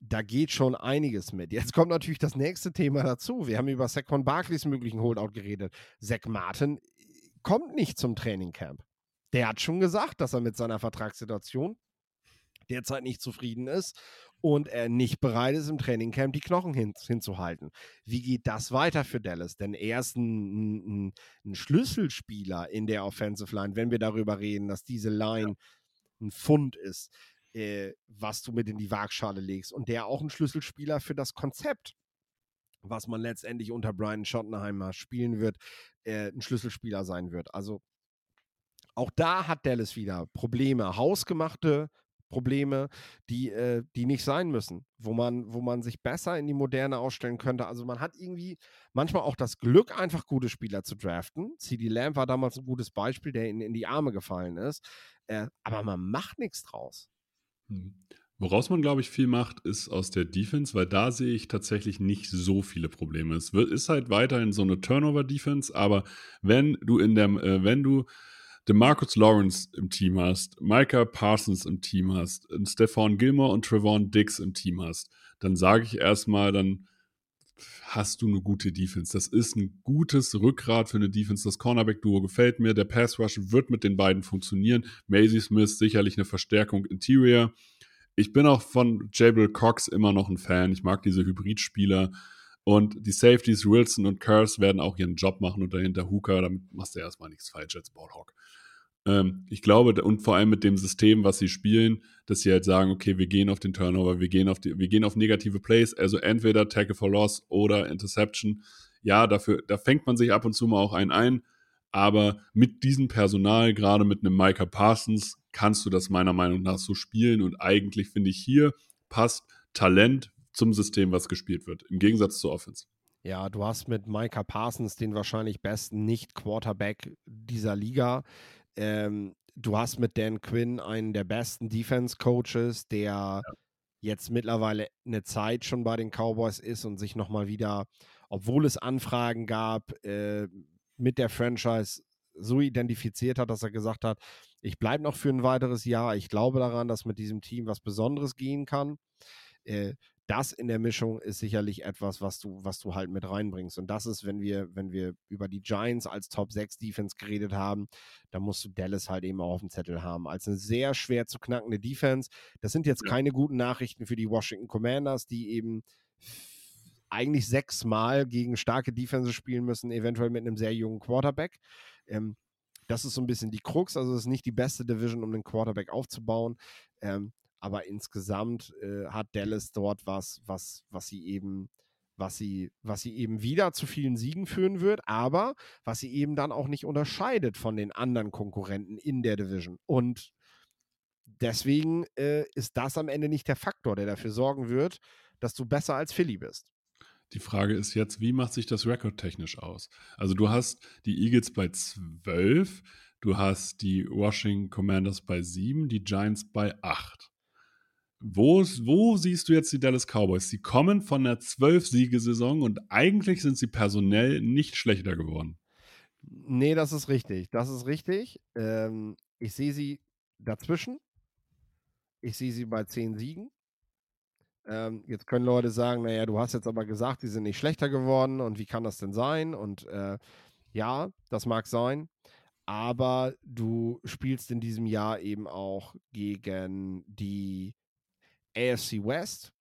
da geht schon einiges mit. Jetzt kommt natürlich das nächste Thema dazu. Wir haben über Saquon Barkleys möglichen Holdout geredet. Zach Martin äh, kommt nicht zum Trainingcamp. Der hat schon gesagt, dass er mit seiner Vertragssituation derzeit nicht zufrieden ist und er nicht bereit ist, im Trainingcamp die Knochen hin, hinzuhalten. Wie geht das weiter für Dallas? Denn er ist ein, ein, ein, Schlüsselspieler in der Offensive Line, wenn wir darüber reden, dass diese Line ein Fund ist äh, was du mit in die Waagschale legst. Und der auch ein Schlüsselspieler für das Konzept, was man letztendlich unter Brian Schottenheimer spielen wird, äh, ein Schlüsselspieler sein wird. Also auch da hat Dallas wieder Probleme, hausgemachte Probleme, die, äh, die nicht sein müssen, wo man, wo man sich besser in die Moderne ausstellen könnte. Also man hat irgendwie manchmal auch das Glück, einfach gute Spieler zu draften. CD Lamb war damals ein gutes Beispiel, der in, in die Arme gefallen ist. Äh, aber man macht nichts draus. Hm. Woraus man, glaube ich, viel macht, ist aus der Defense, weil da sehe ich tatsächlich nicht so viele Probleme. Es ist halt weiterhin so eine Turnover-Defense, aber wenn du in der, äh, wenn du DeMarcus Lawrence im Team hast, Micah Parsons im Team hast, Stefan Gilmore und Trevon Dix im Team hast, dann sage ich erstmal, dann hast du eine gute Defense. Das ist ein gutes Rückgrat für eine Defense. Das Cornerback-Duo gefällt mir. Der Pass-Rush wird mit den beiden funktionieren. Maisie Smith sicherlich eine Verstärkung Interior. Ich bin auch von Jabril Cox immer noch ein Fan. Ich mag diese Hybridspieler. Und die Safeties Wilson und Curse werden auch ihren Job machen und dahinter Hooker. Damit machst du erstmal nichts falsch als Ballhawk. Ähm, ich glaube, und vor allem mit dem System, was sie spielen, dass sie halt sagen, okay, wir gehen auf den Turnover, wir gehen auf, die, wir gehen auf negative Plays, also entweder Tackle for Loss oder Interception. Ja, dafür, da fängt man sich ab und zu mal auch einen ein, Aber mit diesem Personal, gerade mit einem Micah Parsons, kannst du das meiner Meinung nach so spielen. Und eigentlich finde ich hier passt Talent zum System, was gespielt wird. Im Gegensatz zur Offense. Ja, du hast mit Micah Parsons den wahrscheinlich besten Nicht-Quarterback dieser Liga. Ähm, du hast mit Dan Quinn einen der besten Defense-Coaches, der ja. jetzt mittlerweile eine Zeit schon bei den Cowboys ist und sich nochmal wieder, obwohl es Anfragen gab, äh, mit der Franchise so identifiziert hat, dass er gesagt hat, ich bleibe noch für ein weiteres Jahr. Ich glaube daran, dass mit diesem Team was Besonderes gehen kann. Äh, das in der Mischung ist sicherlich etwas, was du, was du halt mit reinbringst. Und das ist, wenn wir, wenn wir über die Giants als Top 6 Defense geredet haben, dann musst du Dallas halt eben auch auf dem Zettel haben. Als eine sehr schwer zu knackende Defense. Das sind jetzt ja. keine guten Nachrichten für die Washington Commanders, die eben eigentlich sechsmal gegen starke Defense spielen müssen, eventuell mit einem sehr jungen Quarterback. Ähm, das ist so ein bisschen die Krux. Also, es ist nicht die beste Division, um einen Quarterback aufzubauen. Ähm, aber insgesamt äh, hat Dallas dort was, was, was sie eben, was sie, was sie eben wieder zu vielen Siegen führen wird, aber was sie eben dann auch nicht unterscheidet von den anderen Konkurrenten in der Division. Und deswegen äh, ist das am Ende nicht der Faktor, der dafür sorgen wird, dass du besser als Philly bist. Die Frage ist jetzt, wie macht sich das Rekord technisch aus? Also du hast die Eagles bei 12, du hast die Washington Commanders bei 7, die Giants bei 8. Wo, wo siehst du jetzt die Dallas Cowboys? Sie kommen von einer Zwölf-Siege-Saison und eigentlich sind sie personell nicht schlechter geworden. Nee, das ist richtig. Das ist richtig. Ähm, ich sehe sie dazwischen. Ich sehe sie bei zehn Siegen. Ähm, jetzt können Leute sagen, naja, du hast jetzt aber gesagt, die sind nicht schlechter geworden und wie kann das denn sein? Und äh, ja, das mag sein. Aber du spielst in diesem Jahr eben auch gegen die AFC West.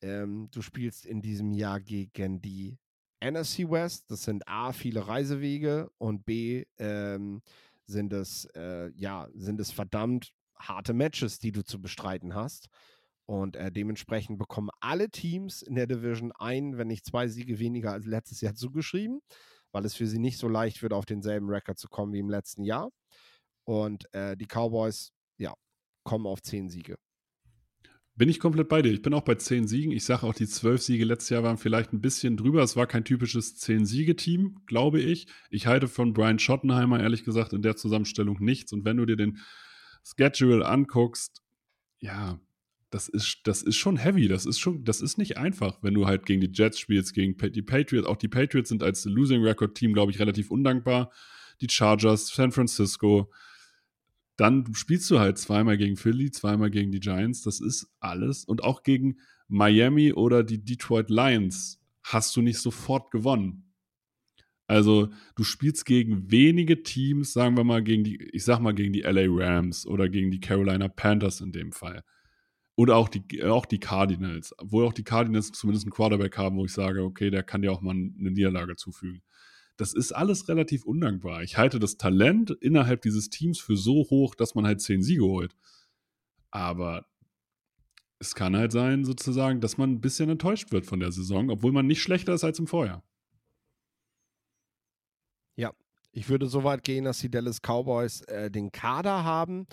Ähm, du spielst in diesem Jahr gegen die NFC West. Das sind A, viele Reisewege und B, ähm, sind es, äh, ja, sind es verdammt harte Matches, die du zu bestreiten hast. Und äh, dementsprechend bekommen alle Teams in der Division ein, wenn nicht zwei Siege weniger als letztes Jahr zugeschrieben, weil es für sie nicht so leicht wird, auf denselben Rekord zu kommen wie im letzten Jahr. Und äh, die Cowboys, ja, kommen auf zehn Siege. Bin ich komplett bei dir. Ich bin auch bei zehn Siegen. Ich sage auch, die zwölf Siege letztes Jahr waren vielleicht ein bisschen drüber. Es war kein typisches Zehn-Siege-Team, glaube ich. Ich halte von Brian Schottenheimer ehrlich gesagt in der Zusammenstellung nichts. Und wenn du dir den Schedule anguckst, ja, das ist, das ist schon heavy. Das ist schon, das ist nicht einfach, wenn du halt gegen die Jets spielst, gegen die Patriots. Auch die Patriots sind als Losing Record Team, glaube ich, relativ undankbar. Die Chargers, San Francisco, dann spielst du halt zweimal gegen Philly, zweimal gegen die Giants. Das ist alles. Und auch gegen Miami oder die Detroit Lions hast du nicht sofort gewonnen. Also du spielst gegen wenige Teams, sagen wir mal gegen die, ich sag mal gegen die LA Rams oder gegen die Carolina Panthers in dem Fall. Oder auch die, auch die Cardinals, wo auch die Cardinals zumindest einen Quarterback haben, wo ich sage, okay, der kann dir auch mal eine Niederlage zufügen das ist alles relativ undankbar. Ich halte das Talent innerhalb dieses Teams für so hoch, dass man halt zehn Siege holt. Aber es kann halt sein, sozusagen, dass man ein bisschen enttäuscht wird von der Saison, obwohl man nicht schlechter ist als im Vorjahr. Ja, ich würde so weit gehen, dass die Dallas Cowboys äh, den Kader haben,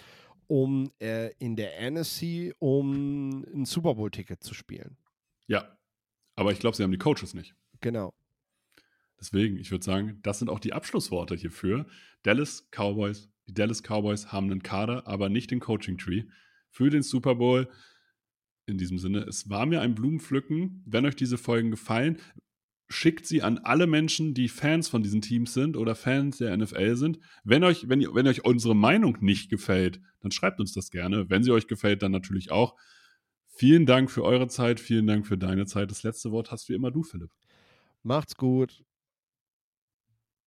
um äh, in der NFC um ein Super Bowl-Ticket zu spielen. Ja, aber ich glaube, sie haben die Coaches nicht. Genau. Deswegen, ich würde sagen, das sind auch die Abschlussworte hierfür. Dallas Cowboys, die Dallas Cowboys haben einen Kader, aber nicht den Coaching Tree für den Super Bowl. In diesem Sinne, es war mir ein Blumenpflücken. Wenn euch diese Folgen gefallen, schickt sie an alle Menschen, die Fans von diesen Teams sind oder Fans der NFL sind. Wenn euch, wenn, wenn euch unsere Meinung nicht gefällt, dann schreibt uns das gerne. Wenn sie euch gefällt, dann natürlich auch. Vielen Dank für eure Zeit, vielen Dank für deine Zeit. Das letzte Wort hast wie immer du, Philipp. Macht's gut.